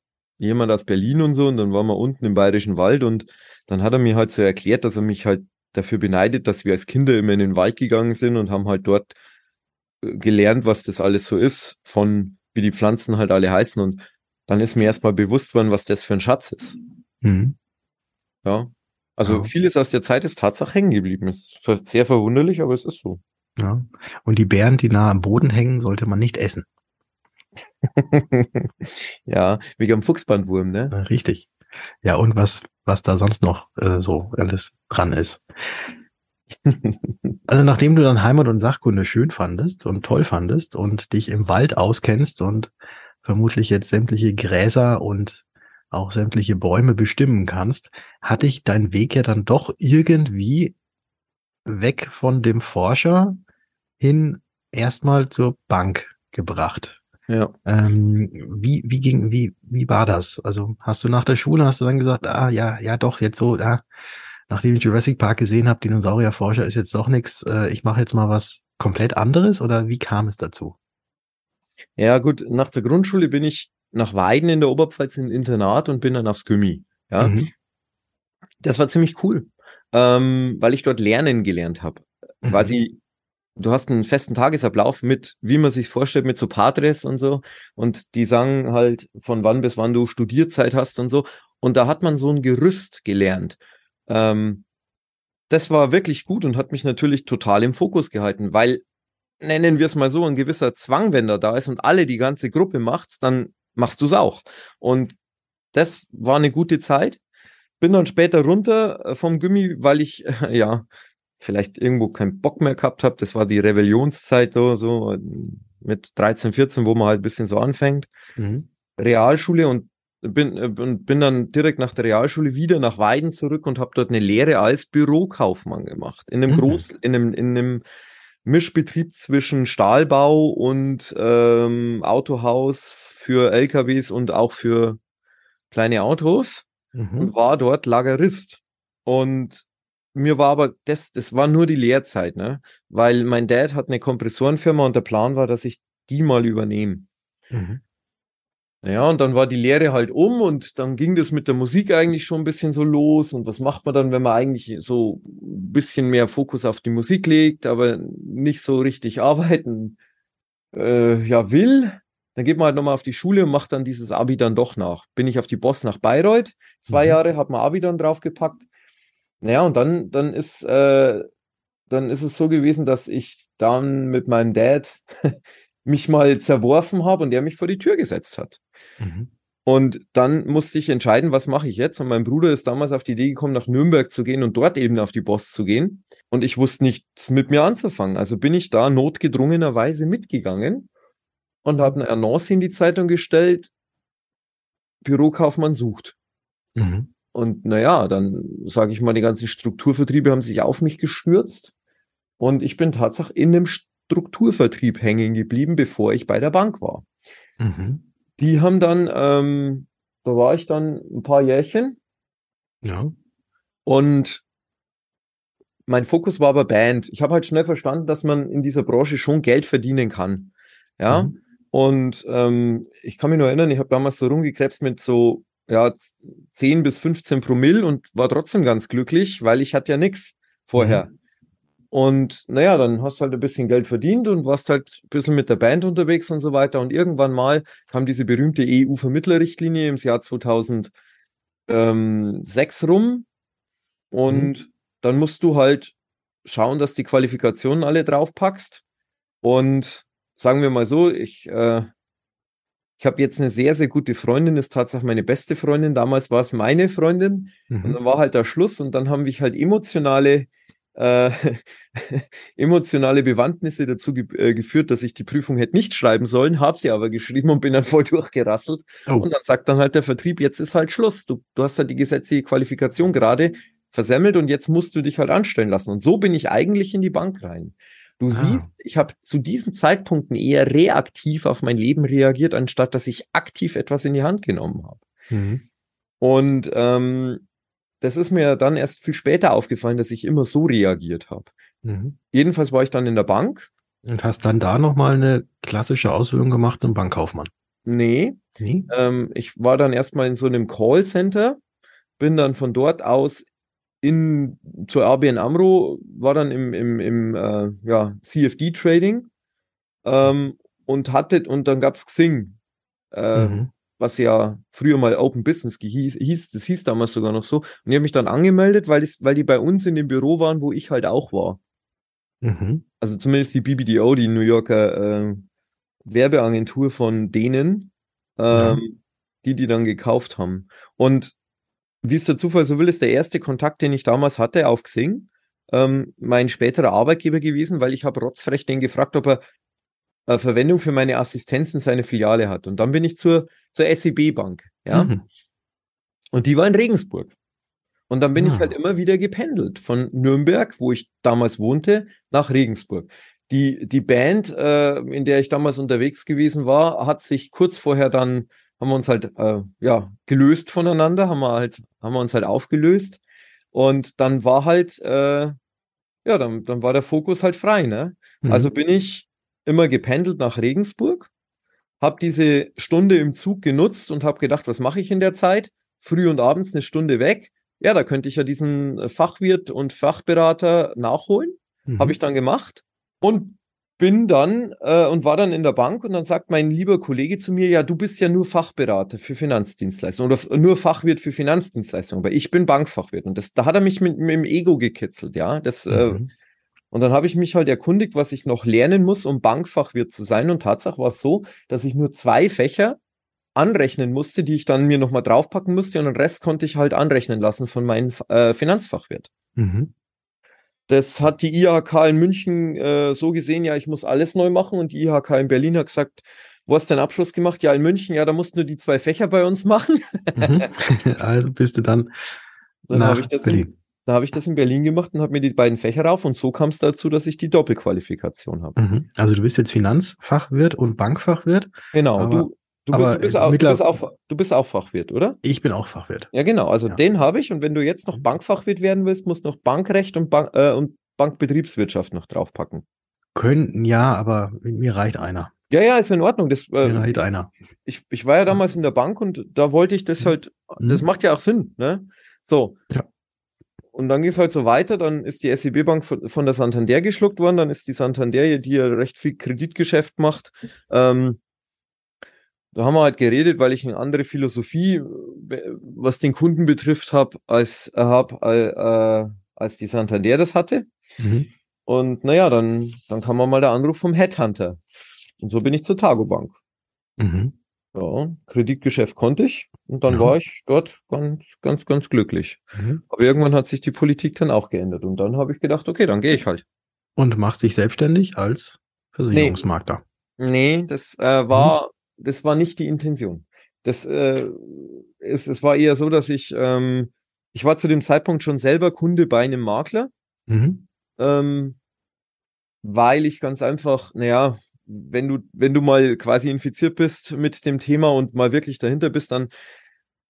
jemand aus Berlin und so und dann waren wir unten im Bayerischen Wald und dann hat er mir halt so erklärt, dass er mich halt dafür beneidet, dass wir als Kinder immer in den Wald gegangen sind und haben halt dort äh, gelernt, was das alles so ist, von wie die Pflanzen halt alle heißen und dann ist mir erstmal bewusst worden, was das für ein Schatz ist. Mhm. Ja. Also ja. vieles aus der Zeit ist Tatsache hängen geblieben. Ist sehr verwunderlich, aber es ist so. Ja. Und die Bären, die nah am Boden hängen, sollte man nicht essen. [LAUGHS] ja, wegen am Fuchsbandwurm, ne? Richtig. Ja, und was, was da sonst noch äh, so alles dran ist. [LAUGHS] also nachdem du dann Heimat und Sachkunde schön fandest und toll fandest und dich im Wald auskennst und vermutlich jetzt sämtliche Gräser und auch sämtliche Bäume bestimmen kannst, hat dich dein Weg ja dann doch irgendwie weg von dem Forscher hin erstmal zur Bank gebracht. Ja. Ähm, wie, wie ging, wie, wie war das? Also hast du nach der Schule, hast du dann gesagt, ah ja, ja doch, jetzt so, ah, nachdem ich Jurassic Park gesehen habe, Dinosaurierforscher ist jetzt doch nichts, äh, ich mache jetzt mal was komplett anderes oder wie kam es dazu? Ja, gut, nach der Grundschule bin ich nach Weiden in der Oberpfalz in Internat und bin dann aufs Gummi. Ja. Mhm. Das war ziemlich cool, ähm, weil ich dort lernen gelernt habe. Mhm. Quasi du hast einen festen Tagesablauf mit, wie man sich vorstellt, mit so Patres und so. Und die sagen halt, von wann bis wann du Studierzeit hast und so. Und da hat man so ein Gerüst gelernt. Ähm, das war wirklich gut und hat mich natürlich total im Fokus gehalten, weil, nennen wir es mal so, ein gewisser Zwang, wenn da da ist und alle die ganze Gruppe macht's, dann machst du's auch. Und das war eine gute Zeit. Bin dann später runter äh, vom Gummi, weil ich, [LAUGHS] ja, vielleicht irgendwo keinen Bock mehr gehabt habe. Das war die Rebellionszeit so, so mit 13, 14, wo man halt ein bisschen so anfängt. Mhm. Realschule und bin, und bin dann direkt nach der Realschule wieder nach Weiden zurück und habe dort eine Lehre als Bürokaufmann gemacht. In einem mhm. Groß, in einem, in einem Mischbetrieb zwischen Stahlbau und ähm, Autohaus für LKWs und auch für kleine Autos mhm. und war dort Lagerist. Und mir war aber, das, das war nur die Lehrzeit, ne? Weil mein Dad hat eine Kompressorenfirma und der Plan war, dass ich die mal übernehme. Mhm. Ja, und dann war die Lehre halt um und dann ging das mit der Musik eigentlich schon ein bisschen so los. Und was macht man dann, wenn man eigentlich so ein bisschen mehr Fokus auf die Musik legt, aber nicht so richtig arbeiten äh, ja will? Dann geht man halt nochmal auf die Schule und macht dann dieses Abi dann doch nach. Bin ich auf die Boss nach Bayreuth, zwei mhm. Jahre, hat man Abi dann draufgepackt naja, und dann, dann ist, äh, dann ist es so gewesen, dass ich dann mit meinem Dad [LAUGHS] mich mal zerworfen habe und er mich vor die Tür gesetzt hat. Mhm. Und dann musste ich entscheiden, was mache ich jetzt? Und mein Bruder ist damals auf die Idee gekommen, nach Nürnberg zu gehen und dort eben auf die Boss zu gehen. Und ich wusste nichts mit mir anzufangen. Also bin ich da notgedrungenerweise mitgegangen und habe eine Annonce in die Zeitung gestellt, Bürokaufmann sucht. Mhm. Und naja, dann sage ich mal, die ganzen Strukturvertriebe haben sich auf mich gestürzt. Und ich bin tatsächlich in einem Strukturvertrieb hängen geblieben, bevor ich bei der Bank war. Mhm. Die haben dann, ähm, da war ich dann ein paar Jährchen. Ja. Und mein Fokus war aber Band. Ich habe halt schnell verstanden, dass man in dieser Branche schon Geld verdienen kann. Ja. Mhm. Und ähm, ich kann mich nur erinnern, ich habe damals so rumgekrebst mit so ja, 10 bis 15 Promille und war trotzdem ganz glücklich, weil ich hatte ja nichts vorher. Mhm. Und naja, dann hast du halt ein bisschen Geld verdient und warst halt ein bisschen mit der Band unterwegs und so weiter. Und irgendwann mal kam diese berühmte EU-Vermittlerrichtlinie im Jahr 2006 rum. Und mhm. dann musst du halt schauen, dass die Qualifikationen alle draufpackst. Und sagen wir mal so, ich äh, ich habe jetzt eine sehr, sehr gute Freundin, ist tatsächlich meine beste Freundin. Damals war es meine Freundin mhm. und dann war halt der Schluss und dann haben mich halt emotionale, äh, [LAUGHS] emotionale Bewandtnisse dazu ge äh, geführt, dass ich die Prüfung hätte nicht schreiben sollen, habe sie aber geschrieben und bin dann [LAUGHS] voll durchgerasselt. Oh. Und dann sagt dann halt der Vertrieb, jetzt ist halt Schluss. Du, du hast halt die gesetzliche Qualifikation gerade versemmelt und jetzt musst du dich halt anstellen lassen. Und so bin ich eigentlich in die Bank rein. Du ah. siehst, ich habe zu diesen Zeitpunkten eher reaktiv auf mein Leben reagiert, anstatt dass ich aktiv etwas in die Hand genommen habe. Mhm. Und ähm, das ist mir dann erst viel später aufgefallen, dass ich immer so reagiert habe. Mhm. Jedenfalls war ich dann in der Bank. Und hast dann da nochmal eine klassische Ausbildung gemacht zum Bankkaufmann? Nee. nee? Ähm, ich war dann erstmal in so einem Callcenter, bin dann von dort aus in zur ABN Amro, war dann im, im, im äh, ja, CFD-Trading ähm, und hatte, und dann gab's Xing, äh, mhm. was ja früher mal Open Business hieß, hieß, das hieß damals sogar noch so. Und ich habe mich dann angemeldet, weil, das, weil die bei uns in dem Büro waren, wo ich halt auch war. Mhm. Also zumindest die BBDO, die New Yorker äh, Werbeagentur von denen, ähm, ja. die die dann gekauft haben. Und wie es der Zufall so will, ist der erste Kontakt, den ich damals hatte auf Xing, ähm, mein späterer Arbeitgeber gewesen, weil ich habe rotzfrech den gefragt, ob er äh, Verwendung für meine Assistenz in seine Filiale hat. Und dann bin ich zur, zur SEB Bank, ja. Mhm. Und die war in Regensburg. Und dann bin ja. ich halt ah. immer wieder gependelt von Nürnberg, wo ich damals wohnte, nach Regensburg. Die, die Band, äh, in der ich damals unterwegs gewesen war, hat sich kurz vorher dann, haben wir uns halt äh, ja, gelöst voneinander, haben wir halt, haben wir uns halt aufgelöst. Und dann war halt, äh, ja, dann, dann war der Fokus halt frei, ne? Mhm. Also bin ich immer gependelt nach Regensburg, habe diese Stunde im Zug genutzt und habe gedacht, was mache ich in der Zeit? Früh und abends eine Stunde weg. Ja, da könnte ich ja diesen Fachwirt und Fachberater nachholen. Mhm. Habe ich dann gemacht und bin dann äh, und war dann in der Bank und dann sagt mein lieber Kollege zu mir, ja, du bist ja nur Fachberater für Finanzdienstleistungen oder nur Fachwirt für Finanzdienstleistungen, aber ich bin Bankfachwirt und das, da hat er mich mit, mit dem Ego gekitzelt, ja, das, äh, mhm. äh, und dann habe ich mich halt erkundigt, was ich noch lernen muss, um Bankfachwirt zu sein und Tatsache war es so, dass ich nur zwei Fächer anrechnen musste, die ich dann mir nochmal draufpacken musste und den Rest konnte ich halt anrechnen lassen von meinem äh, Finanzfachwirt. Mhm. Das hat die IHK in München äh, so gesehen, ja, ich muss alles neu machen. Und die IHK in Berlin hat gesagt, wo hast du deinen Abschluss gemacht? Ja, in München, ja, da musst du nur die zwei Fächer bei uns machen. Mhm. [LAUGHS] [LAUGHS] Also bist du dann, dann nach ich das Berlin. In, da habe ich das in Berlin gemacht und habe mir die beiden Fächer rauf und so kam es dazu, dass ich die Doppelqualifikation habe. Mhm. Also du bist jetzt Finanzfachwirt und Bankfachwirt. Genau, du, Du, aber du, bist auch, du, bist auch, du bist auch Fachwirt, oder? Ich bin auch Fachwirt. Ja, genau. Also ja. den habe ich. Und wenn du jetzt noch Bankfachwirt werden willst, musst du noch Bankrecht und, Bank, äh, und Bankbetriebswirtschaft noch draufpacken. Können, ja, aber mir reicht einer. Ja, ja, ist in Ordnung. Das, äh, mir reicht einer. Ich, ich war ja damals in der Bank und da wollte ich das halt, mhm. das macht ja auch Sinn, ne? So. Ja. Und dann ging es halt so weiter, dann ist die SEB-Bank von, von, der Santander geschluckt worden, dann ist die Santander, die ja recht viel Kreditgeschäft macht, ähm, da haben wir halt geredet, weil ich eine andere Philosophie, äh, was den Kunden betrifft, habe, als äh, hab, äh, äh, als die Santander das hatte. Mhm. Und naja, dann, dann kam mal der Anruf vom Headhunter. Und so bin ich zur Tagobank. Mhm. Ja, Kreditgeschäft konnte ich und dann ja. war ich dort ganz, ganz, ganz glücklich. Mhm. Aber irgendwann hat sich die Politik dann auch geändert und dann habe ich gedacht, okay, dann gehe ich halt. Und machst dich selbstständig als Versicherungsmakler? Nee, nee das äh, war das war nicht die Intention. Das äh, es, es war eher so, dass ich ähm, ich war zu dem Zeitpunkt schon selber Kunde bei einem Makler, mhm. ähm, weil ich ganz einfach, naja, wenn du wenn du mal quasi infiziert bist mit dem Thema und mal wirklich dahinter bist, dann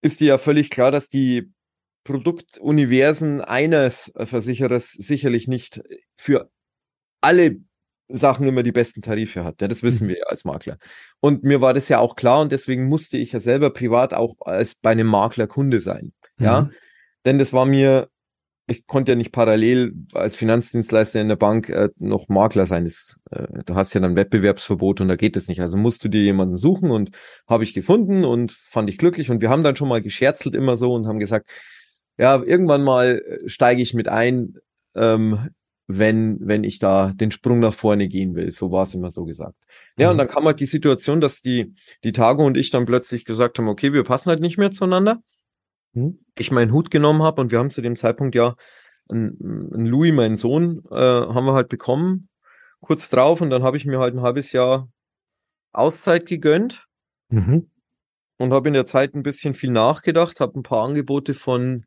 ist dir ja völlig klar, dass die Produktuniversen eines Versicherers sicherlich nicht für alle Sachen immer die besten Tarife hat. Ja, das wissen mhm. wir ja als Makler. Und mir war das ja auch klar und deswegen musste ich ja selber privat auch als bei einem Makler Kunde sein. Ja, mhm. denn das war mir, ich konnte ja nicht parallel als Finanzdienstleister in der Bank äh, noch Makler sein. Das, äh, du hast ja dann Wettbewerbsverbot und da geht es nicht. Also musst du dir jemanden suchen und habe ich gefunden und fand ich glücklich. Und wir haben dann schon mal gescherzelt immer so und haben gesagt, ja, irgendwann mal äh, steige ich mit ein. Ähm, wenn, wenn ich da den Sprung nach vorne gehen will. So war es immer so gesagt. Ja, mhm. und dann kam halt die Situation, dass die, die Tage und ich dann plötzlich gesagt haben, okay, wir passen halt nicht mehr zueinander. Mhm. Ich meinen Hut genommen habe und wir haben zu dem Zeitpunkt ja einen Louis, meinen Sohn, äh, haben wir halt bekommen, kurz drauf und dann habe ich mir halt ein halbes Jahr Auszeit gegönnt mhm. und habe in der Zeit ein bisschen viel nachgedacht, habe ein paar Angebote von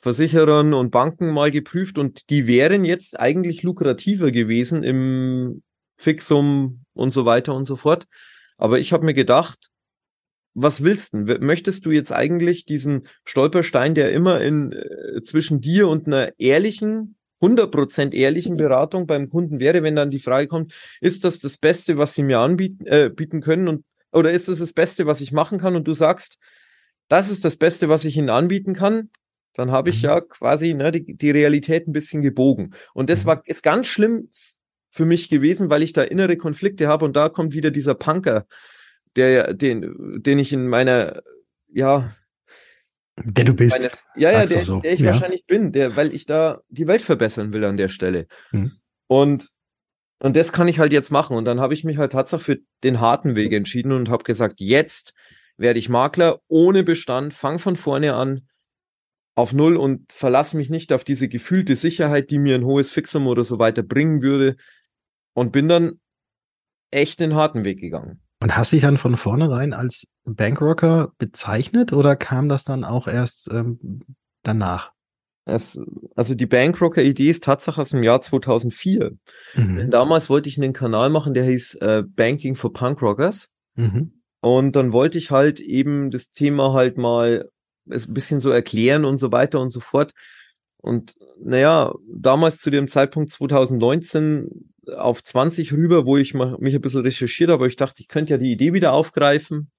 Versicherern und Banken mal geprüft und die wären jetzt eigentlich lukrativer gewesen im Fixum und so weiter und so fort. Aber ich habe mir gedacht, was willst du? Möchtest du jetzt eigentlich diesen Stolperstein, der immer in äh, zwischen dir und einer ehrlichen, 100% ehrlichen Beratung beim Kunden wäre, wenn dann die Frage kommt, ist das das Beste, was sie mir anbieten äh, bieten können und oder ist das das Beste, was ich machen kann und du sagst, das ist das Beste, was ich ihnen anbieten kann, dann habe ich mhm. ja quasi ne, die, die Realität ein bisschen gebogen. Und das mhm. war ist ganz schlimm für mich gewesen, weil ich da innere Konflikte habe und da kommt wieder dieser Punker, der den den ich in meiner ja der du bist. Meine, ja, ja, der, so. der ich ja. wahrscheinlich bin, der, weil ich da die Welt verbessern will an der Stelle. Mhm. Und und das kann ich halt jetzt machen. Und dann habe ich mich halt tatsächlich für den harten Weg entschieden und habe gesagt, jetzt werde ich Makler ohne Bestand, fang von vorne an, auf Null und verlasse mich nicht auf diese gefühlte Sicherheit, die mir ein hohes Fixum oder so weiter bringen würde und bin dann echt den harten Weg gegangen. Und hast dich dann von vornherein als Bankrocker bezeichnet oder kam das dann auch erst ähm, danach? Es, also die Bankrocker-Idee ist Tatsache aus dem Jahr 2004. Mhm. Denn damals wollte ich einen Kanal machen, der hieß äh, Banking for Punkrockers. Mhm. Und dann wollte ich halt eben das Thema halt mal ein bisschen so erklären und so weiter und so fort. Und naja, damals zu dem Zeitpunkt 2019 auf 20 rüber, wo ich mich ein bisschen recherchiert habe, ich dachte, ich könnte ja die Idee wieder aufgreifen.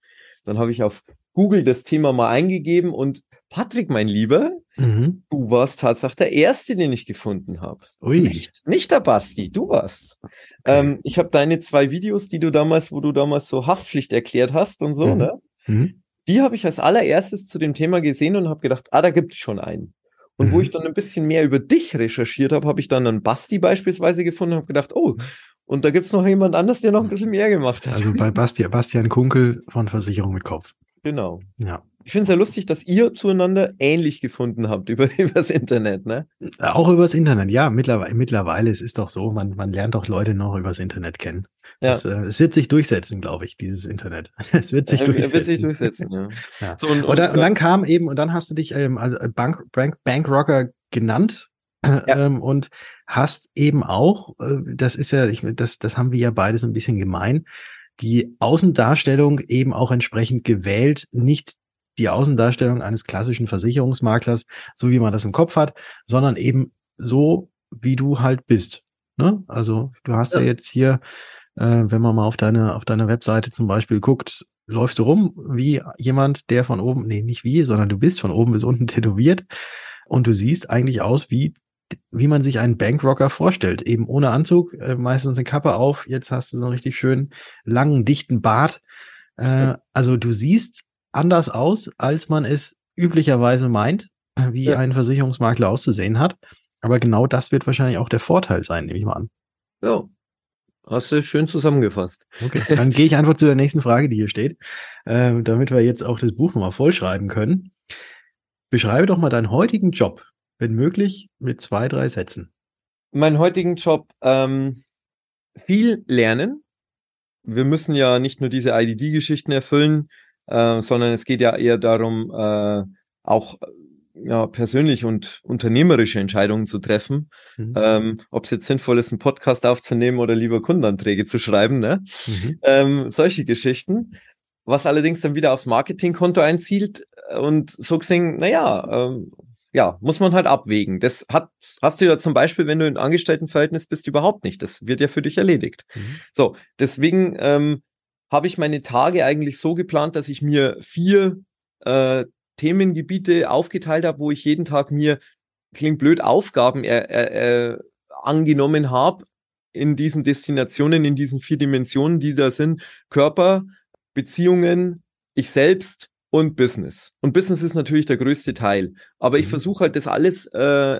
Dann habe ich auf Google das Thema mal eingegeben und Patrick, mein Lieber, mhm. du warst tatsächlich der Erste, den ich gefunden habe. Nicht, nicht der Basti, du warst. Okay. Ähm, ich habe deine zwei Videos, die du damals, wo du damals so Haftpflicht erklärt hast und so, mhm. ne? Mhm. Die habe ich als allererstes zu dem Thema gesehen und habe gedacht, ah, da gibt es schon einen. Und wo mhm. ich dann ein bisschen mehr über dich recherchiert habe, habe ich dann einen Basti beispielsweise gefunden und habe gedacht, oh, und da gibt es noch jemand anders, der noch ein bisschen mehr gemacht hat. Also bei Basti, Bastian Kunkel von Versicherung mit Kopf. Genau. Ja. Ich finde es ja lustig, dass ihr zueinander ähnlich gefunden habt über [LAUGHS] übers Internet, ne? Auch übers Internet, ja. Mittlerweile, mittlerweile es ist doch so, man, man lernt doch Leute noch übers Internet kennen. Ja. Das, äh, es wird sich durchsetzen, glaube ich, dieses Internet. [LAUGHS] Es wird sich ja, durchsetzen. Wird sich durchsetzen, ja. [LAUGHS] ja. So, und, und, und, dann, und, dann, kam eben, und dann hast du dich ähm, als Bank, Bank, Bankrocker genannt [CLEARS THROAT] ja. ähm, und hast eben auch, äh, das ist ja, ich, das, das haben wir ja beides ein bisschen gemein, die Außendarstellung eben auch entsprechend gewählt, nicht die Außendarstellung eines klassischen Versicherungsmaklers, so wie man das im Kopf hat, sondern eben so, wie du halt bist. Ne? Also du hast ja, ja jetzt hier, äh, wenn man mal auf deine, auf deine Webseite zum Beispiel guckt, läufst du rum wie jemand, der von oben, nee, nicht wie, sondern du bist von oben bis unten tätowiert und du siehst eigentlich aus wie wie man sich einen Bankrocker vorstellt. Eben ohne Anzug, äh, meistens eine Kappe auf. Jetzt hast du so einen richtig schönen, langen, dichten Bart. Äh, also du siehst anders aus, als man es üblicherweise meint, wie ja. ein Versicherungsmakler auszusehen hat. Aber genau das wird wahrscheinlich auch der Vorteil sein, nehme ich mal an. Ja, hast du schön zusammengefasst. Okay, [LAUGHS] dann gehe ich einfach zu der nächsten Frage, die hier steht, äh, damit wir jetzt auch das Buch nochmal vollschreiben können. Beschreibe doch mal deinen heutigen Job, wenn möglich, mit zwei, drei Sätzen. Meinen heutigen Job, ähm, viel lernen. Wir müssen ja nicht nur diese IDD-Geschichten erfüllen, äh, sondern es geht ja eher darum, äh, auch ja, persönlich und unternehmerische Entscheidungen zu treffen. Mhm. Ähm, Ob es jetzt sinnvoll ist, einen Podcast aufzunehmen oder lieber Kundenanträge zu schreiben, ne? Mhm. Ähm, solche Geschichten. Was allerdings dann wieder aufs Marketingkonto einzielt und so gesehen, naja, ähm, ja, muss man halt abwägen. Das hat, hast du ja zum Beispiel, wenn du in Angestelltenverhältnis bist, überhaupt nicht. Das wird ja für dich erledigt. Mhm. So, deswegen ähm, habe ich meine Tage eigentlich so geplant, dass ich mir vier äh, Themengebiete aufgeteilt habe, wo ich jeden Tag mir, klingt blöd, Aufgaben er, er, angenommen habe in diesen Destinationen, in diesen vier Dimensionen, die da sind. Körper, Beziehungen, ich selbst und Business. Und Business ist natürlich der größte Teil. Aber mhm. ich versuche halt das alles äh,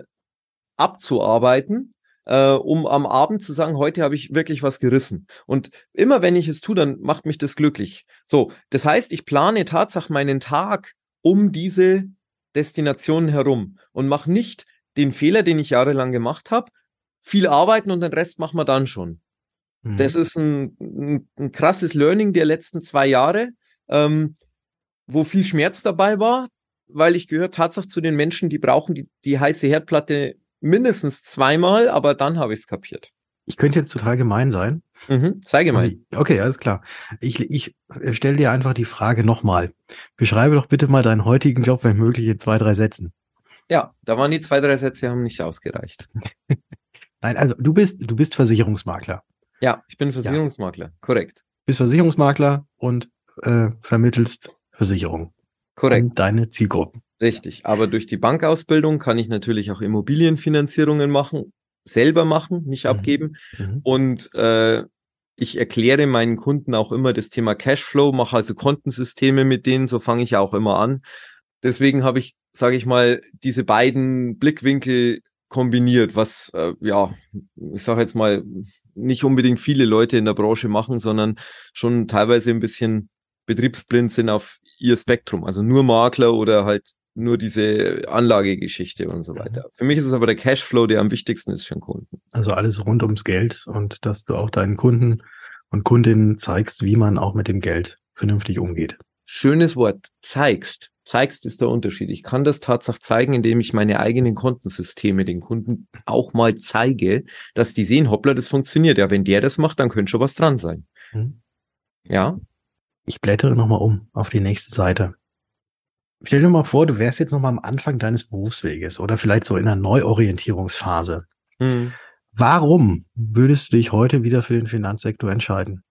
abzuarbeiten äh, um am Abend zu sagen, heute habe ich wirklich was gerissen. Und immer wenn ich es tue, dann macht mich das glücklich. So, das heißt, ich plane tatsächlich meinen Tag um diese Destination herum und mache nicht den Fehler, den ich jahrelang gemacht habe, viel arbeiten und den Rest machen wir dann schon. Mhm. Das ist ein, ein, ein, krasses Learning der letzten zwei Jahre, ähm, wo viel Schmerz dabei war, weil ich gehöre tatsächlich zu den Menschen, die brauchen die, die heiße Herdplatte mindestens zweimal, aber dann habe ich es kapiert. Ich könnte jetzt total gemein sein. Mhm, sei gemein. Okay, alles klar. Ich, ich stelle dir einfach die Frage nochmal. Beschreibe doch bitte mal deinen heutigen Job, wenn möglich, in zwei, drei Sätzen. Ja, da waren die zwei, drei Sätze, haben nicht ausgereicht. [LAUGHS] Nein, also du bist, du bist Versicherungsmakler. Ja, ich bin Versicherungsmakler, ja. korrekt. Bist Versicherungsmakler und äh, vermittelst Versicherung. Korrekt. Deine Zielgruppen. Richtig, aber durch die Bankausbildung kann ich natürlich auch Immobilienfinanzierungen machen, selber machen, nicht mhm. abgeben. Mhm. Und äh, ich erkläre meinen Kunden auch immer das Thema Cashflow, mache also Kontensysteme mit denen, so fange ich auch immer an. Deswegen habe ich, sage ich mal, diese beiden Blickwinkel kombiniert, was äh, ja, ich sage jetzt mal, nicht unbedingt viele Leute in der Branche machen, sondern schon teilweise ein bisschen betriebsblind sind auf ihr Spektrum, also nur Makler oder halt nur diese Anlagegeschichte und so mhm. weiter. Für mich ist es aber der Cashflow, der am wichtigsten ist für den Kunden. Also alles rund ums Geld und dass du auch deinen Kunden und Kundinnen zeigst, wie man auch mit dem Geld vernünftig umgeht. Schönes Wort, zeigst. zeigst, ist der Unterschied. Ich kann das tatsächlich zeigen, indem ich meine eigenen Kontensysteme den Kunden auch mal zeige, dass die sehen, hoppla, das funktioniert. Ja, wenn der das macht, dann könnte schon was dran sein. Mhm. Ja. Ich blättere nochmal um auf die nächste Seite. Stell dir mal vor, du wärst jetzt nochmal am Anfang deines Berufsweges oder vielleicht so in einer Neuorientierungsphase. Mhm. Warum würdest du dich heute wieder für den Finanzsektor entscheiden?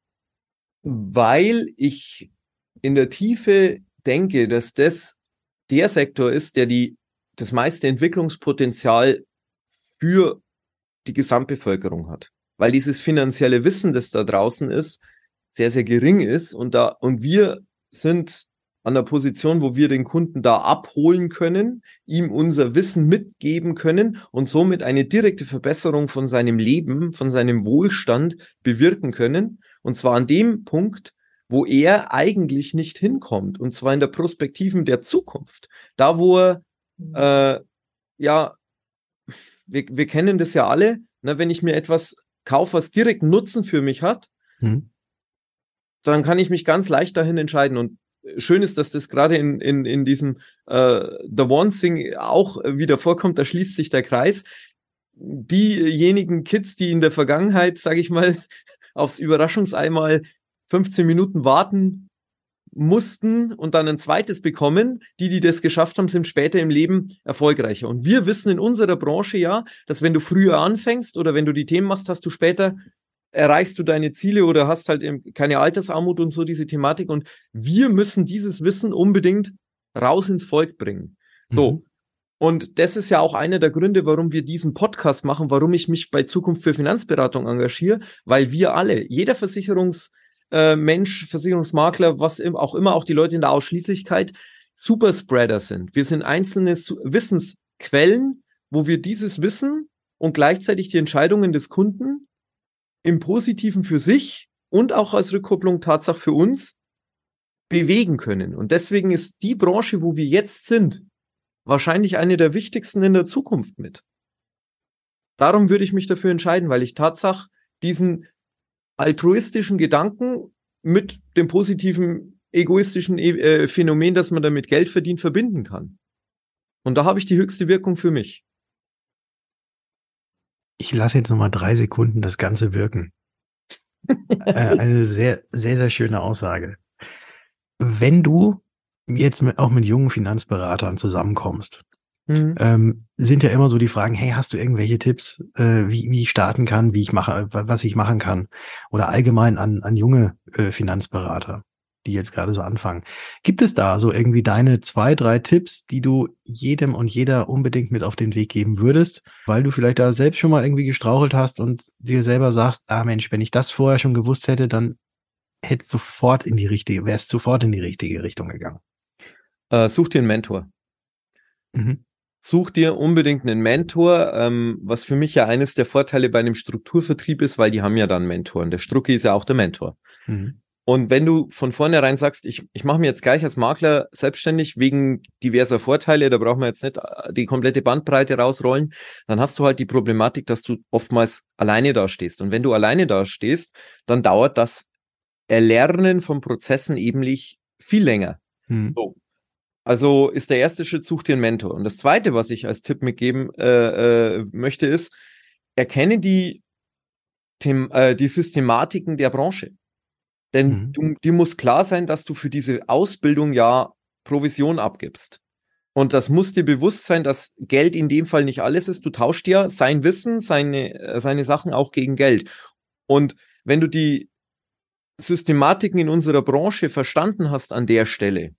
Weil ich in der Tiefe denke, dass das der Sektor ist, der die, das meiste Entwicklungspotenzial für die Gesamtbevölkerung hat. Weil dieses finanzielle Wissen, das da draußen ist, sehr, sehr gering ist und da, und wir sind an der Position, wo wir den Kunden da abholen können, ihm unser Wissen mitgeben können und somit eine direkte Verbesserung von seinem Leben, von seinem Wohlstand bewirken können. Und zwar an dem Punkt, wo er eigentlich nicht hinkommt. Und zwar in der Prospektiven der Zukunft. Da, wo er, mhm. äh, ja, wir, wir kennen das ja alle, ne, wenn ich mir etwas kaufe, was direkt Nutzen für mich hat, hm. dann kann ich mich ganz leicht dahin entscheiden. Und schön ist, dass das gerade in, in, in diesem äh, The One Thing auch wieder vorkommt, da schließt sich der Kreis. Diejenigen Kids, die in der Vergangenheit, sage ich mal, [LAUGHS] aufs Überraschungsei mal 15 Minuten warten mussten und dann ein zweites bekommen. Die, die das geschafft haben, sind später im Leben erfolgreicher. Und wir wissen in unserer Branche ja, dass wenn du früher anfängst oder wenn du die Themen machst, hast du später erreichst du deine Ziele oder hast halt keine Altersarmut und so diese Thematik. Und wir müssen dieses Wissen unbedingt raus ins Volk bringen. So. Mhm. Und das ist ja auch einer der Gründe, warum wir diesen Podcast machen, warum ich mich bei Zukunft für Finanzberatung engagiere, weil wir alle, jeder Versicherungs, äh, Versicherungsmakler, was auch immer, auch die Leute in der Ausschließlichkeit, Superspreader sind. Wir sind einzelne Wissensquellen, wo wir dieses Wissen und gleichzeitig die Entscheidungen des Kunden im Positiven für sich und auch als Rückkopplung Tatsache für uns bewegen können. Und deswegen ist die Branche, wo wir jetzt sind, wahrscheinlich eine der wichtigsten in der Zukunft mit. Darum würde ich mich dafür entscheiden, weil ich Tatsache diesen altruistischen Gedanken mit dem positiven egoistischen äh, Phänomen, dass man damit Geld verdient, verbinden kann. Und da habe ich die höchste Wirkung für mich. Ich lasse jetzt nochmal drei Sekunden das Ganze wirken. äh, eine sehr, sehr, sehr schöne Aussage. Wenn du jetzt mit, auch mit jungen Finanzberatern zusammenkommst, mhm. ähm, sind ja immer so die Fragen, hey, hast du irgendwelche Tipps, äh, wie, wie ich starten kann, wie ich mache, was ich machen kann? Oder allgemein an, an junge äh, Finanzberater, die jetzt gerade so anfangen. Gibt es da so irgendwie deine zwei, drei Tipps, die du jedem und jeder unbedingt mit auf den Weg geben würdest, weil du vielleicht da selbst schon mal irgendwie gestrauchelt hast und dir selber sagst, ah Mensch, wenn ich das vorher schon gewusst hätte, dann hättest sofort in die richtige, wärst sofort in die richtige Richtung gegangen. Äh, such dir einen Mentor. Mhm. Such dir unbedingt einen Mentor, ähm, was für mich ja eines der Vorteile bei einem Strukturvertrieb ist, weil die haben ja dann Mentoren. Der Strucki ist ja auch der Mentor. Mhm. Und wenn du von vornherein sagst, ich, ich mache mir jetzt gleich als Makler selbstständig wegen diverser Vorteile, da brauchen wir jetzt nicht äh, die komplette Bandbreite rausrollen, dann hast du halt die Problematik, dass du oftmals alleine dastehst. Und wenn du alleine dastehst, dann dauert das Erlernen von Prozessen eben viel länger. Hm. So. Also ist der erste Schritt, such dir einen Mentor. Und das zweite, was ich als Tipp mitgeben äh, äh, möchte, ist, erkenne die, Them äh, die Systematiken der Branche. Denn mhm. du, dir muss klar sein, dass du für diese Ausbildung ja Provision abgibst. Und das muss dir bewusst sein, dass Geld in dem Fall nicht alles ist. Du tauschst ja sein Wissen, seine, äh, seine Sachen auch gegen Geld. Und wenn du die Systematiken in unserer Branche verstanden hast an der Stelle,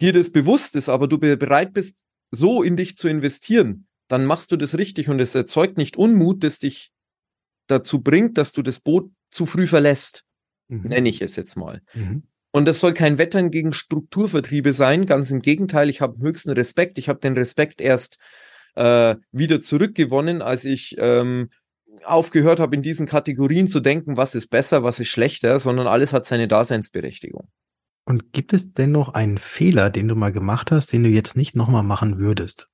dir das bewusst ist, aber du bereit bist, so in dich zu investieren, dann machst du das richtig und es erzeugt nicht Unmut, das dich dazu bringt, dass du das Boot zu früh verlässt, mhm. nenne ich es jetzt mal. Mhm. Und das soll kein Wettern gegen Strukturvertriebe sein, ganz im Gegenteil, ich habe höchsten Respekt. Ich habe den Respekt erst äh, wieder zurückgewonnen, als ich ähm, aufgehört habe, in diesen Kategorien zu denken, was ist besser, was ist schlechter, sondern alles hat seine Daseinsberechtigung. Und gibt es denn noch einen Fehler, den du mal gemacht hast, den du jetzt nicht nochmal machen würdest?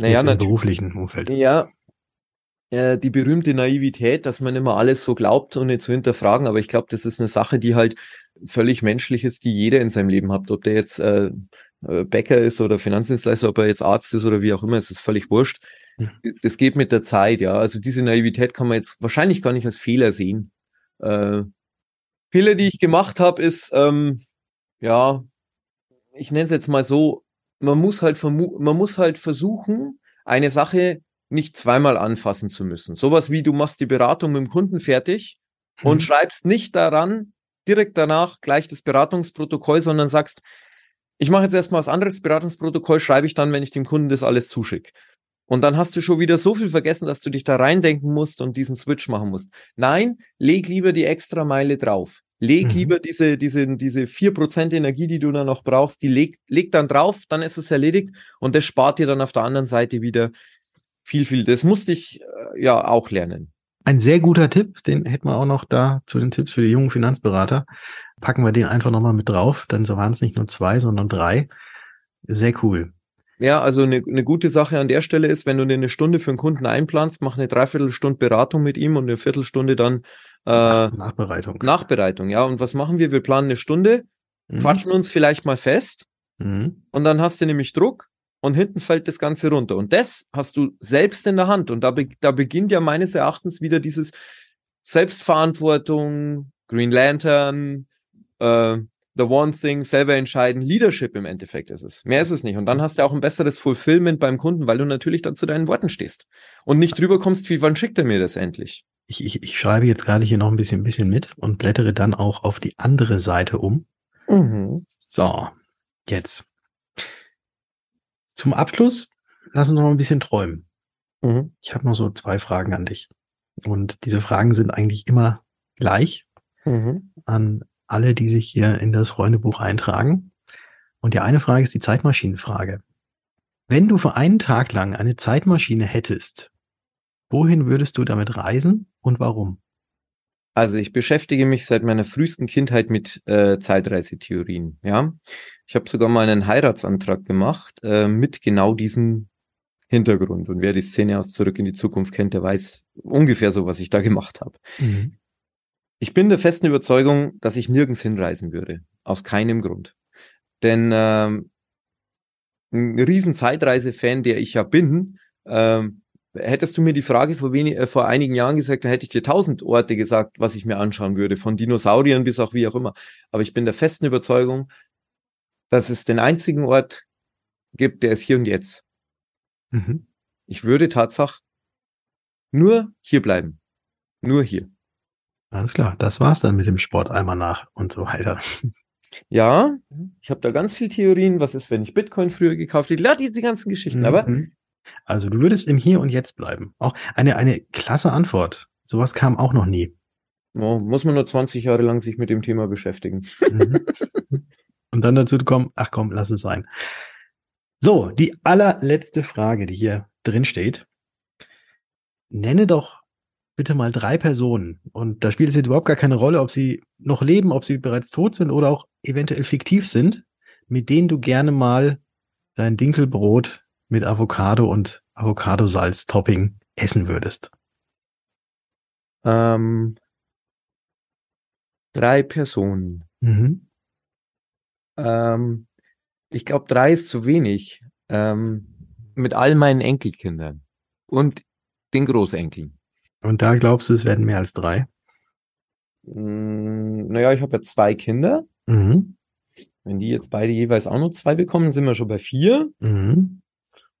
Naja, jetzt im beruflichen Umfeld. Ja, äh, die berühmte Naivität, dass man immer alles so glaubt, ohne zu hinterfragen. Aber ich glaube, das ist eine Sache, die halt völlig menschlich ist, die jeder in seinem Leben hat. Ob der jetzt äh, äh, Bäcker ist oder Finanzdienstleister, ob er jetzt Arzt ist oder wie auch immer, es ist völlig wurscht. Mhm. Das geht mit der Zeit, ja. Also diese Naivität kann man jetzt wahrscheinlich gar nicht als Fehler sehen. Äh, Fehler, die ich gemacht habe, ist, ähm, ja, ich nenne es jetzt mal so, man muss halt man muss halt versuchen, eine Sache nicht zweimal anfassen zu müssen. Sowas wie du machst die Beratung mit dem Kunden fertig mhm. und schreibst nicht daran, direkt danach gleich das Beratungsprotokoll, sondern sagst, ich mache jetzt erstmal was anderes Beratungsprotokoll, schreibe ich dann, wenn ich dem Kunden das alles zuschicke. Und dann hast du schon wieder so viel vergessen, dass du dich da reindenken musst und diesen Switch machen musst. Nein, leg lieber die extra Meile drauf. Leg mhm. lieber diese, diese, diese vier Prozent Energie, die du dann noch brauchst, die leg, leg dann drauf, dann ist es erledigt und das spart dir dann auf der anderen Seite wieder viel, viel. Das musste ich äh, ja auch lernen. Ein sehr guter Tipp, den hätten wir auch noch da zu den Tipps für die jungen Finanzberater. Packen wir den einfach nochmal mit drauf, dann so waren es nicht nur zwei, sondern drei. Sehr cool. Ja, also eine, eine gute Sache an der Stelle ist, wenn du dir eine Stunde für einen Kunden einplanst, mach eine Dreiviertelstunde Beratung mit ihm und eine Viertelstunde dann äh, Nachbereitung. Nachbereitung, ja. Und was machen wir? Wir planen eine Stunde, mhm. quatschen uns vielleicht mal fest mhm. und dann hast du nämlich Druck und hinten fällt das Ganze runter. Und das hast du selbst in der Hand. Und da, be da beginnt ja meines Erachtens wieder dieses Selbstverantwortung, Green Lantern, äh, The One Thing, selber entscheiden, Leadership im Endeffekt ist es. Mehr ist es nicht. Und dann hast du auch ein besseres Fulfillment beim Kunden, weil du natürlich dann zu deinen Worten stehst und nicht drüber kommst, wie wann schickt er mir das endlich? Ich, ich, ich schreibe jetzt gerade hier noch ein bisschen, ein bisschen mit und blättere dann auch auf die andere Seite um. Mhm. So, jetzt. Zum Abschluss, lass uns noch ein bisschen träumen. Mhm. Ich habe noch so zwei Fragen an dich. Und diese Fragen sind eigentlich immer gleich mhm. an alle, die sich hier in das Freundebuch eintragen. Und die eine Frage ist die Zeitmaschinenfrage. Wenn du für einen Tag lang eine Zeitmaschine hättest, wohin würdest du damit reisen und warum? Also ich beschäftige mich seit meiner frühesten Kindheit mit äh, Zeitreisetheorien. Ja, ich habe sogar mal einen Heiratsantrag gemacht äh, mit genau diesem Hintergrund. Und wer die Szene aus Zurück in die Zukunft kennt, der weiß ungefähr so, was ich da gemacht habe. Mhm. Ich bin der festen Überzeugung, dass ich nirgends hinreisen würde. Aus keinem Grund. Denn ähm, ein riesen Zeitreise-Fan, der ich ja bin, ähm, hättest du mir die Frage vor, wenig, äh, vor einigen Jahren gesagt, dann hätte ich dir tausend Orte gesagt, was ich mir anschauen würde, von Dinosauriern bis auch wie auch immer. Aber ich bin der festen Überzeugung, dass es den einzigen Ort gibt, der ist hier und jetzt. Mhm. Ich würde Tatsache nur hier bleiben. Nur hier. Alles klar, das war's dann mit dem Sport einmal nach und so weiter. Ja, ich habe da ganz viele Theorien. Was ist, wenn ich Bitcoin früher gekauft hätte? Ja, diese ganzen Geschichten. Mhm. Aber also du würdest im Hier und Jetzt bleiben. Auch eine eine klasse Antwort. Sowas kam auch noch nie. Oh, muss man nur 20 Jahre lang sich mit dem Thema beschäftigen. Mhm. und dann dazu kommen, ach komm, lass es sein. So, die allerletzte Frage, die hier drin steht. Nenne doch bitte mal drei Personen. Und da spielt es jetzt überhaupt gar keine Rolle, ob sie noch leben, ob sie bereits tot sind oder auch eventuell fiktiv sind, mit denen du gerne mal dein Dinkelbrot mit Avocado und Avocadosalz-Topping essen würdest. Ähm, drei Personen. Mhm. Ähm, ich glaube, drei ist zu wenig. Ähm, mit all meinen Enkelkindern und den Großenkeln. Und da glaubst du, es werden mehr als drei? Mm, naja, ich habe ja zwei Kinder. Mhm. Wenn die jetzt beide jeweils auch nur zwei bekommen, sind wir schon bei vier. Mhm.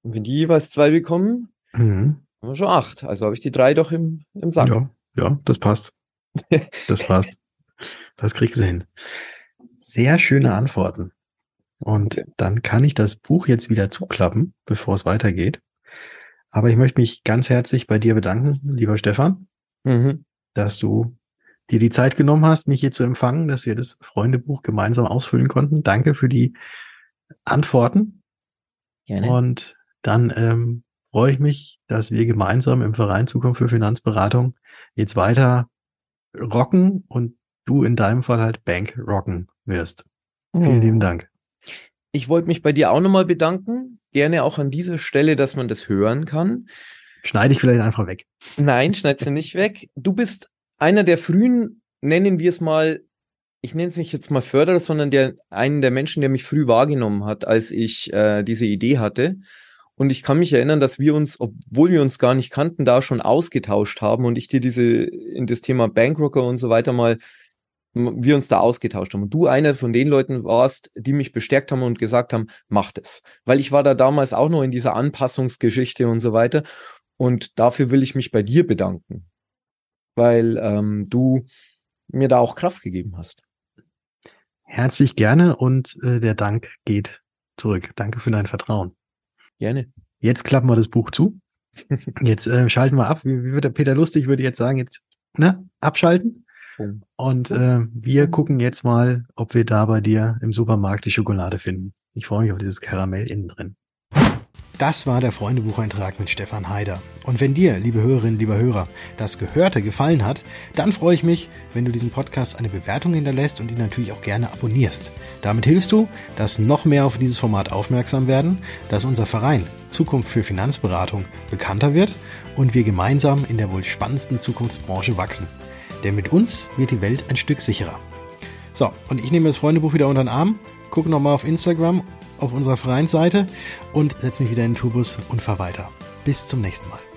Und wenn die jeweils zwei bekommen, mhm. haben wir schon acht. Also habe ich die drei doch im, im Sack. Ja, ja, das passt. [LAUGHS] Das passt. das kriegst du hin. Sehr schöne Antworten. Und okay. dann kann ich das Buch jetzt wieder zuklappen, bevor es weitergeht. Aber ich möchte mich ganz herzlich bei dir bedanken, lieber Stefan, mhm. dass du dir die Zeit genommen hast, mich hier zu empfangen, dass wir das Freundebuch gemeinsam ausfüllen konnten. Danke für die Antworten. Gerne. Und dann ähm, freue ich mich, dass wir gemeinsam im Verein Zukunft für Finanzberatung jetzt weiter rocken und du in deinem Fall halt Bank rocken wirst. Vielen mhm. lieben Dank. Ich wollte mich bei dir auch nochmal bedanken. Gerne auch an dieser Stelle, dass man das hören kann. Schneide ich vielleicht einfach weg. Nein, schneid sie nicht weg. Du bist einer der frühen, nennen wir es mal, ich nenne es nicht jetzt mal Förderer, sondern der, einen der Menschen, der mich früh wahrgenommen hat, als ich äh, diese Idee hatte. Und ich kann mich erinnern, dass wir uns, obwohl wir uns gar nicht kannten, da schon ausgetauscht haben und ich dir diese in das Thema Bankrocker und so weiter mal, wir uns da ausgetauscht haben. Und du einer von den Leuten warst, die mich bestärkt haben und gesagt haben, mach das. Weil ich war da damals auch noch in dieser Anpassungsgeschichte und so weiter. Und dafür will ich mich bei dir bedanken. Weil ähm, du mir da auch Kraft gegeben hast. Herzlich gerne und äh, der Dank geht zurück. Danke für dein Vertrauen. Gerne. Jetzt klappen wir das Buch zu. [LAUGHS] Jetzt äh, schalten wir ab. Wie, wie würde Peter Lustig würde jetzt sagen, jetzt ne, abschalten. Und äh, wir gucken jetzt mal, ob wir da bei dir im Supermarkt die Schokolade finden. Ich freue mich auf dieses Karamell innen drin. Das war der Freundebucheintrag mit Stefan Haider. Und wenn dir, liebe Hörerinnen, lieber Hörer, das Gehörte gefallen hat, dann freue ich mich, wenn du diesem Podcast eine Bewertung hinterlässt und ihn natürlich auch gerne abonnierst. Damit hilfst du, dass noch mehr auf dieses Format aufmerksam werden, dass unser Verein Zukunft für Finanzberatung bekannter wird und wir gemeinsam in der wohl spannendsten Zukunftsbranche wachsen. Denn mit uns wird die Welt ein Stück sicherer. So, und ich nehme das Freundebuch wieder unter den Arm, gucke nochmal auf Instagram auf unserer Vereinsseite und setze mich wieder in den Tourbus und fahre weiter. Bis zum nächsten Mal.